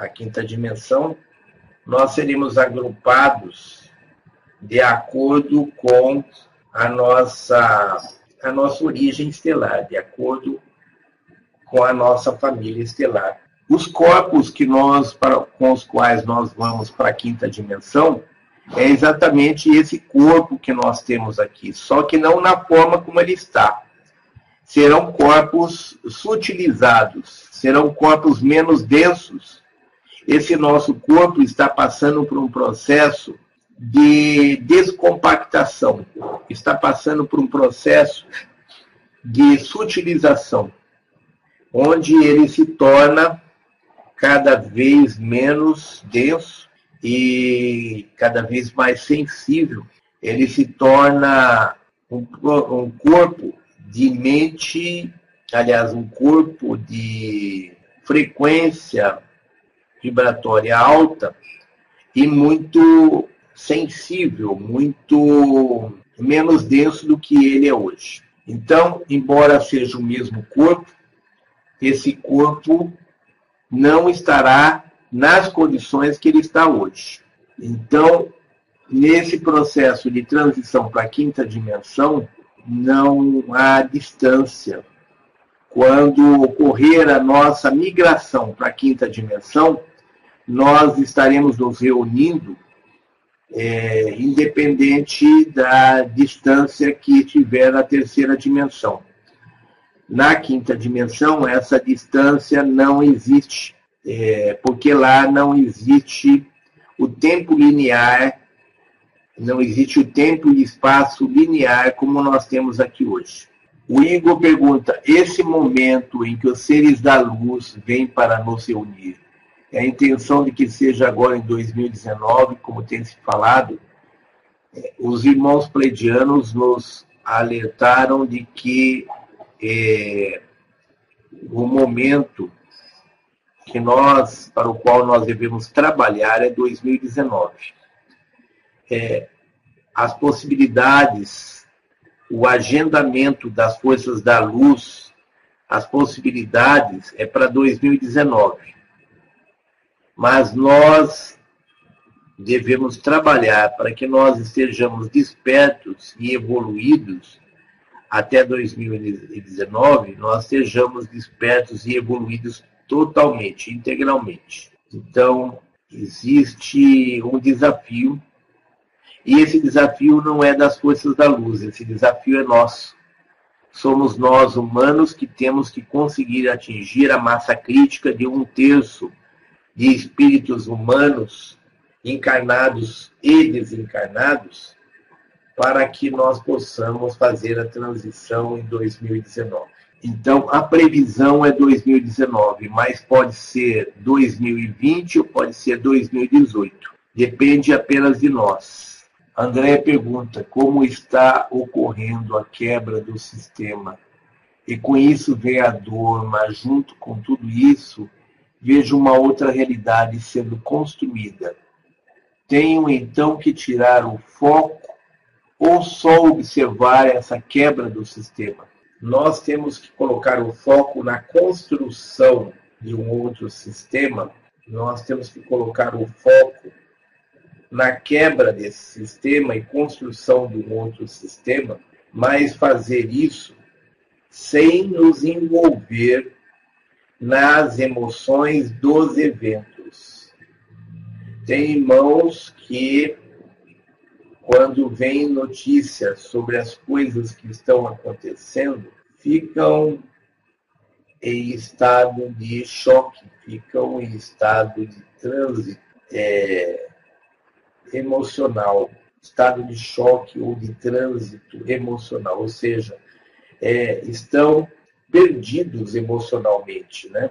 a quinta dimensão, nós seríamos agrupados de acordo com a nossa, a nossa origem estelar, de acordo com a nossa família estelar. Os corpos que nós, para, com os quais nós vamos para a quinta dimensão, é exatamente esse corpo que nós temos aqui, só que não na forma como ele está. Serão corpos sutilizados, serão corpos menos densos, esse nosso corpo está passando por um processo de descompactação, está passando por um processo de sutilização, onde ele se torna cada vez menos denso e cada vez mais sensível. Ele se torna um, um corpo de mente, aliás, um corpo de frequência vibratória alta e muito sensível, muito menos denso do que ele é hoje. Então, embora seja o mesmo corpo, esse corpo não estará nas condições que ele está hoje. Então, nesse processo de transição para a quinta dimensão, não há distância. Quando ocorrer a nossa migração para a quinta dimensão, nós estaremos nos reunindo é, independente da distância que tiver na terceira dimensão. Na quinta dimensão, essa distância não existe, é, porque lá não existe o tempo linear, não existe o tempo e espaço linear como nós temos aqui hoje. O Igor pergunta: esse momento em que os seres da luz vêm para nos reunir, a intenção de que seja agora em 2019, como tem se falado, os irmãos pleidianos nos alertaram de que é, o momento que nós, para o qual nós devemos trabalhar é 2019. É, as possibilidades, o agendamento das forças da luz, as possibilidades é para 2019. Mas nós devemos trabalhar para que nós estejamos despertos e evoluídos até 2019, nós estejamos despertos e evoluídos totalmente, integralmente. Então, existe um desafio, e esse desafio não é das forças da luz, esse desafio é nosso. Somos nós, humanos, que temos que conseguir atingir a massa crítica de um terço de espíritos humanos, encarnados e desencarnados, para que nós possamos fazer a transição em 2019. Então, a previsão é 2019, mas pode ser 2020 ou pode ser 2018. Depende apenas de nós. André pergunta como está ocorrendo a quebra do sistema. E com isso vem a dor, mas junto com tudo isso, vejo uma outra realidade sendo construída. Tenho então que tirar o foco ou só observar essa quebra do sistema nós temos que colocar o foco na construção de um outro sistema, nós temos que colocar o foco na quebra desse sistema e construção de um outro sistema, mas fazer isso sem nos envolver nas emoções dos eventos. Tem irmãos que quando vem notícias sobre as coisas que estão acontecendo, ficam em estado de choque, ficam em estado de trânsito é, emocional, estado de choque ou de trânsito emocional, ou seja, é, estão perdidos emocionalmente, né?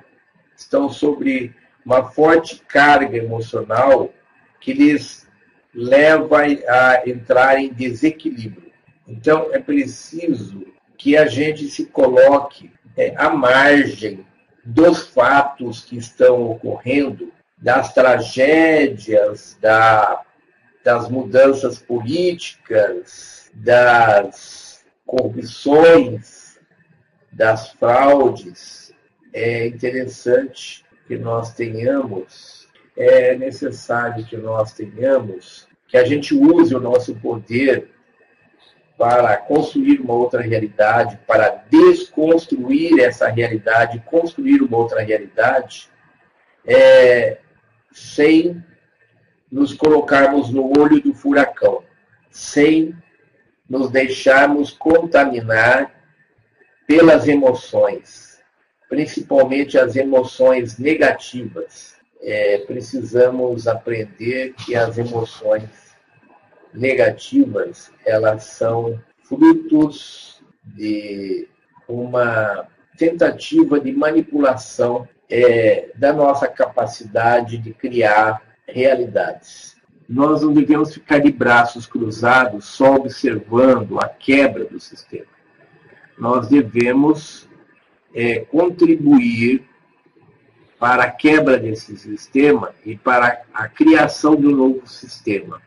estão sobre uma forte carga emocional que lhes leva a entrar em desequilíbrio. Então, é preciso que a gente se coloque é, à margem dos fatos que estão ocorrendo, das tragédias, da, das mudanças políticas, das corrupções, das fraudes. É interessante que nós tenhamos é necessário que nós tenhamos, que a gente use o nosso poder para construir uma outra realidade, para desconstruir essa realidade, construir uma outra realidade, é, sem nos colocarmos no olho do furacão, sem nos deixarmos contaminar pelas emoções, principalmente as emoções negativas é, precisamos aprender que as emoções negativas elas são frutos de uma tentativa de manipulação é, da nossa capacidade de criar realidades. Nós não devemos ficar de braços cruzados só observando a quebra do sistema. Nós devemos é, contribuir para a quebra desse sistema e para a criação de um novo sistema.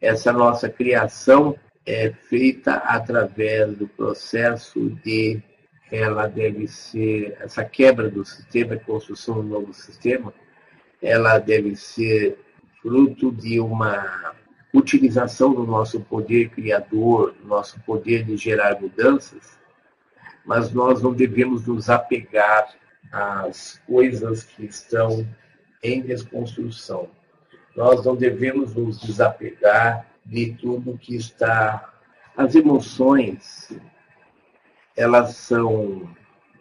Essa nossa criação é feita através do processo de ela deve ser essa quebra do sistema, a construção de um novo sistema, ela deve ser fruto de uma utilização do nosso poder criador, do nosso poder de gerar mudanças, mas nós não devemos nos apegar as coisas que estão em desconstrução. Nós não devemos nos desapegar de tudo que está. As emoções, elas são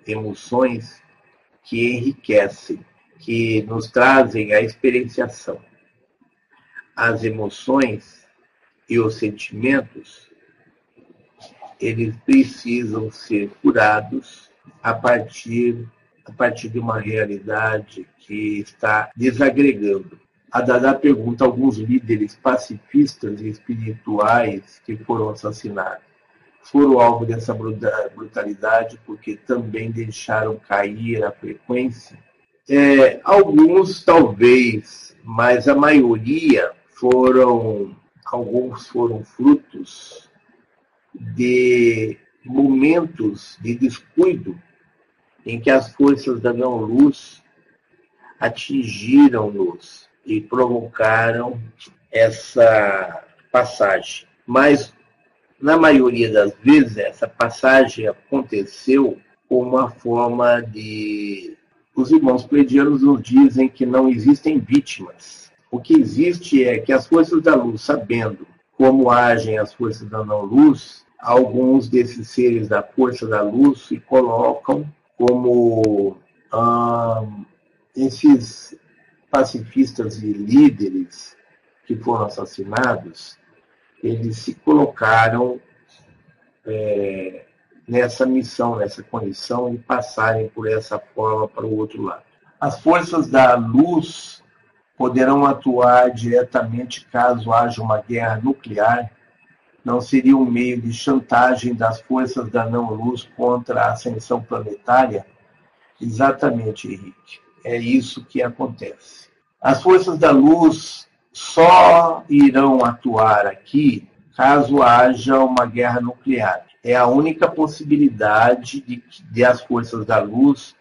emoções que enriquecem, que nos trazem a experienciação. As emoções e os sentimentos, eles precisam ser curados a partir a partir de uma realidade que está desagregando. a Dada pergunta alguns líderes pacifistas e espirituais que foram assassinados foram alvo dessa brutalidade porque também deixaram cair a frequência? É, alguns, talvez, mas a maioria foram, alguns foram frutos de momentos de descuido em que as forças da não-luz atingiram-nos e provocaram essa passagem. Mas, na maioria das vezes, essa passagem aconteceu como uma forma de. Os irmãos pleidianos nos dizem que não existem vítimas. O que existe é que as forças da luz, sabendo como agem as forças da não-luz, alguns desses seres da força da luz se colocam como hum, esses pacifistas e líderes que foram assassinados, eles se colocaram é, nessa missão, nessa condição de passarem por essa forma para o outro lado. As forças da luz poderão atuar diretamente caso haja uma guerra nuclear. Não seria um meio de chantagem das forças da não-luz contra a ascensão planetária? Exatamente, Henrique. É isso que acontece. As forças da luz só irão atuar aqui caso haja uma guerra nuclear. É a única possibilidade de, de as forças da luz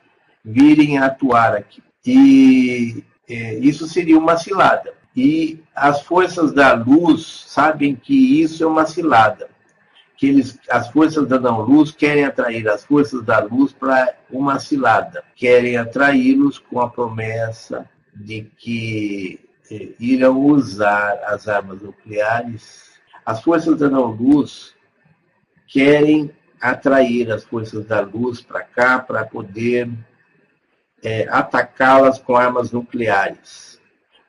virem atuar aqui. E é, isso seria uma cilada. E as forças da luz sabem que isso é uma cilada. Que eles, as forças da não-luz querem atrair as forças da luz para uma cilada. Querem atraí-los com a promessa de que eh, irão usar as armas nucleares, as forças da não-luz querem atrair as forças da luz para cá para poder é, atacá-las com armas nucleares.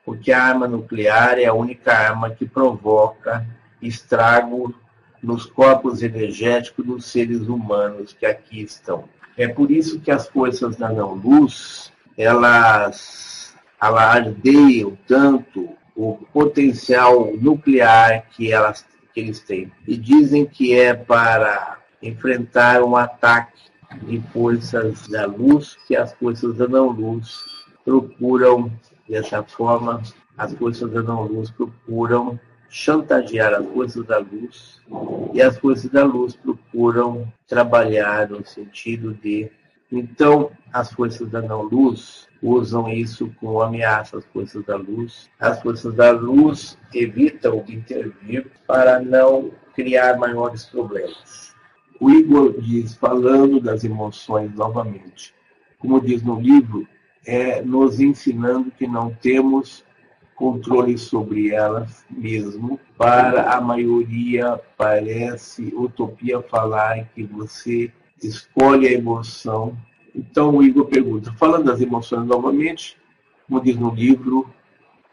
Porque a arma nuclear é a única arma que provoca estrago nos corpos energéticos dos seres humanos que aqui estão. É por isso que as forças da não-luz, elas alardeiam tanto o potencial nuclear que, elas, que eles têm. E dizem que é para enfrentar um ataque de forças da luz que as forças da não-luz procuram, dessa forma, as forças da não-luz procuram chantagear as forças da luz e as forças da luz procuram trabalhar no sentido de. Então, as forças da não-luz usam isso como ameaça às forças da luz. As forças da luz evitam intervir para não criar maiores problemas. O Igor diz, falando das emoções novamente, como diz no livro, é nos ensinando que não temos controle sobre elas mesmo. Para a maioria, parece utopia falar que você escolhe a emoção então o Igor pergunta, falando das emoções novamente, como diz no livro,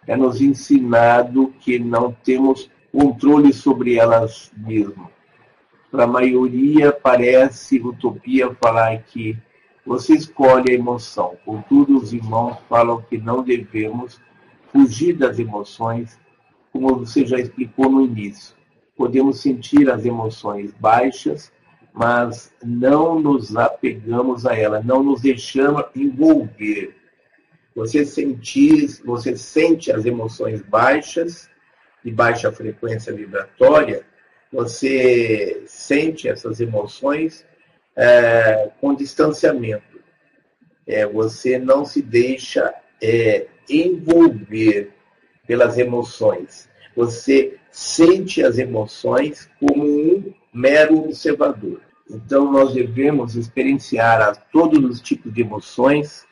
é nos ensinado que não temos controle sobre elas mesmas. Para a maioria parece utopia falar que você escolhe a emoção. Contudo, os irmãos falam que não devemos fugir das emoções, como você já explicou no início. Podemos sentir as emoções baixas mas não nos apegamos a ela, não nos deixamos envolver. Você sentir, você sente as emoções baixas, de baixa frequência vibratória, você sente essas emoções é, com distanciamento. É, você não se deixa é, envolver pelas emoções. Você sente as emoções como um mero observador. Então, nós devemos experienciar a todos os tipos de emoções,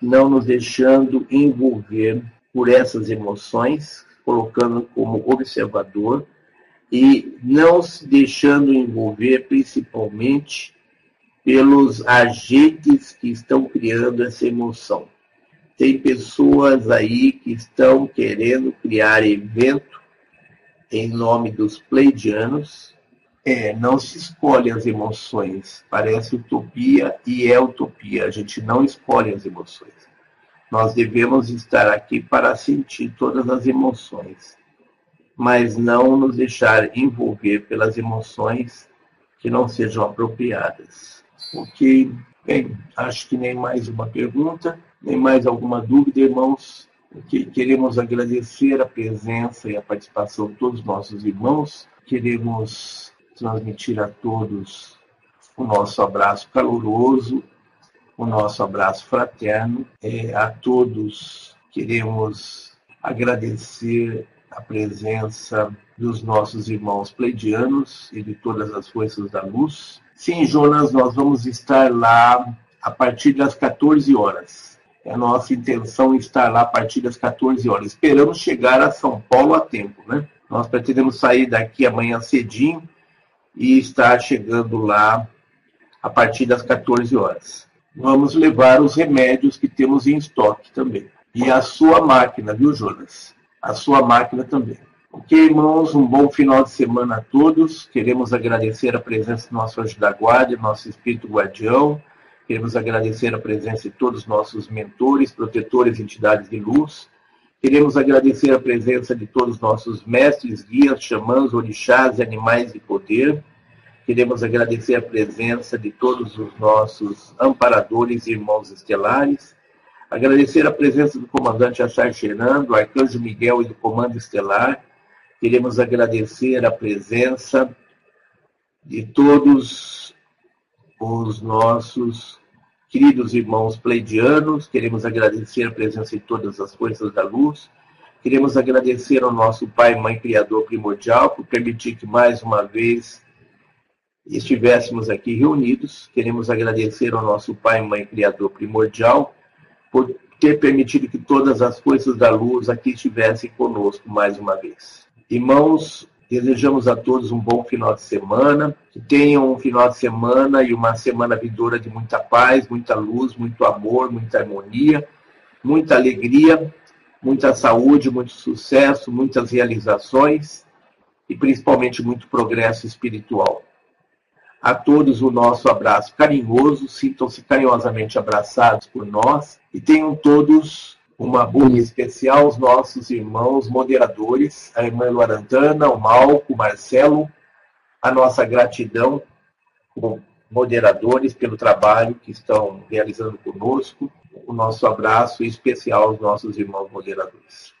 não nos deixando envolver por essas emoções, colocando como observador e não se deixando envolver principalmente pelos agentes que estão criando essa emoção. Tem pessoas aí que estão querendo criar evento em nome dos pleidianos, é, não se escolhe as emoções. Parece utopia e é utopia. A gente não escolhe as emoções. Nós devemos estar aqui para sentir todas as emoções, mas não nos deixar envolver pelas emoções que não sejam apropriadas. Ok, bem, acho que nem mais uma pergunta, nem mais alguma dúvida, irmãos. Que queremos agradecer a presença e a participação de todos os nossos irmãos. Queremos transmitir a todos o nosso abraço caloroso, o nosso abraço fraterno. É, a todos queremos agradecer a presença dos nossos irmãos pleidianos e de todas as forças da luz. Sim, Jonas, nós vamos estar lá a partir das 14 horas. É a nossa intenção estar lá a partir das 14 horas. Esperamos chegar a São Paulo a tempo, né? Nós pretendemos sair daqui amanhã cedinho e estar chegando lá a partir das 14 horas. Vamos levar os remédios que temos em estoque também. E a sua máquina, viu, Jonas? A sua máquina também. Ok, irmãos, um bom final de semana a todos. Queremos agradecer a presença do nosso anjo da guarda, nosso espírito guardião. Queremos agradecer a presença de todos os nossos mentores, protetores entidades de luz. Queremos agradecer a presença de todos os nossos mestres, guias, xamãs, orixás e animais de poder. Queremos agradecer a presença de todos os nossos amparadores e irmãos estelares. Agradecer a presença do comandante Achar Fernando, do Arcanjo Miguel e do Comando Estelar. Queremos agradecer a presença de todos os nossos queridos irmãos pleidianos. Queremos agradecer a presença de todas as forças da luz. Queremos agradecer ao nosso Pai Mãe Criador Primordial por permitir que mais uma vez estivéssemos aqui reunidos. Queremos agradecer ao nosso Pai Mãe Criador Primordial por ter permitido que todas as forças da luz aqui estivessem conosco mais uma vez. Irmãos, desejamos a todos um bom final de semana, que tenham um final de semana e uma semana vindoura de muita paz, muita luz, muito amor, muita harmonia, muita alegria, muita saúde, muito sucesso, muitas realizações e principalmente muito progresso espiritual. A todos o nosso abraço carinhoso, sintam-se carinhosamente abraçados por nós e tenham todos uma boa especial aos nossos irmãos moderadores, a irmã Luarantana, o Malco, o Marcelo, a nossa gratidão como moderadores pelo trabalho que estão realizando conosco, o nosso abraço especial aos nossos irmãos moderadores.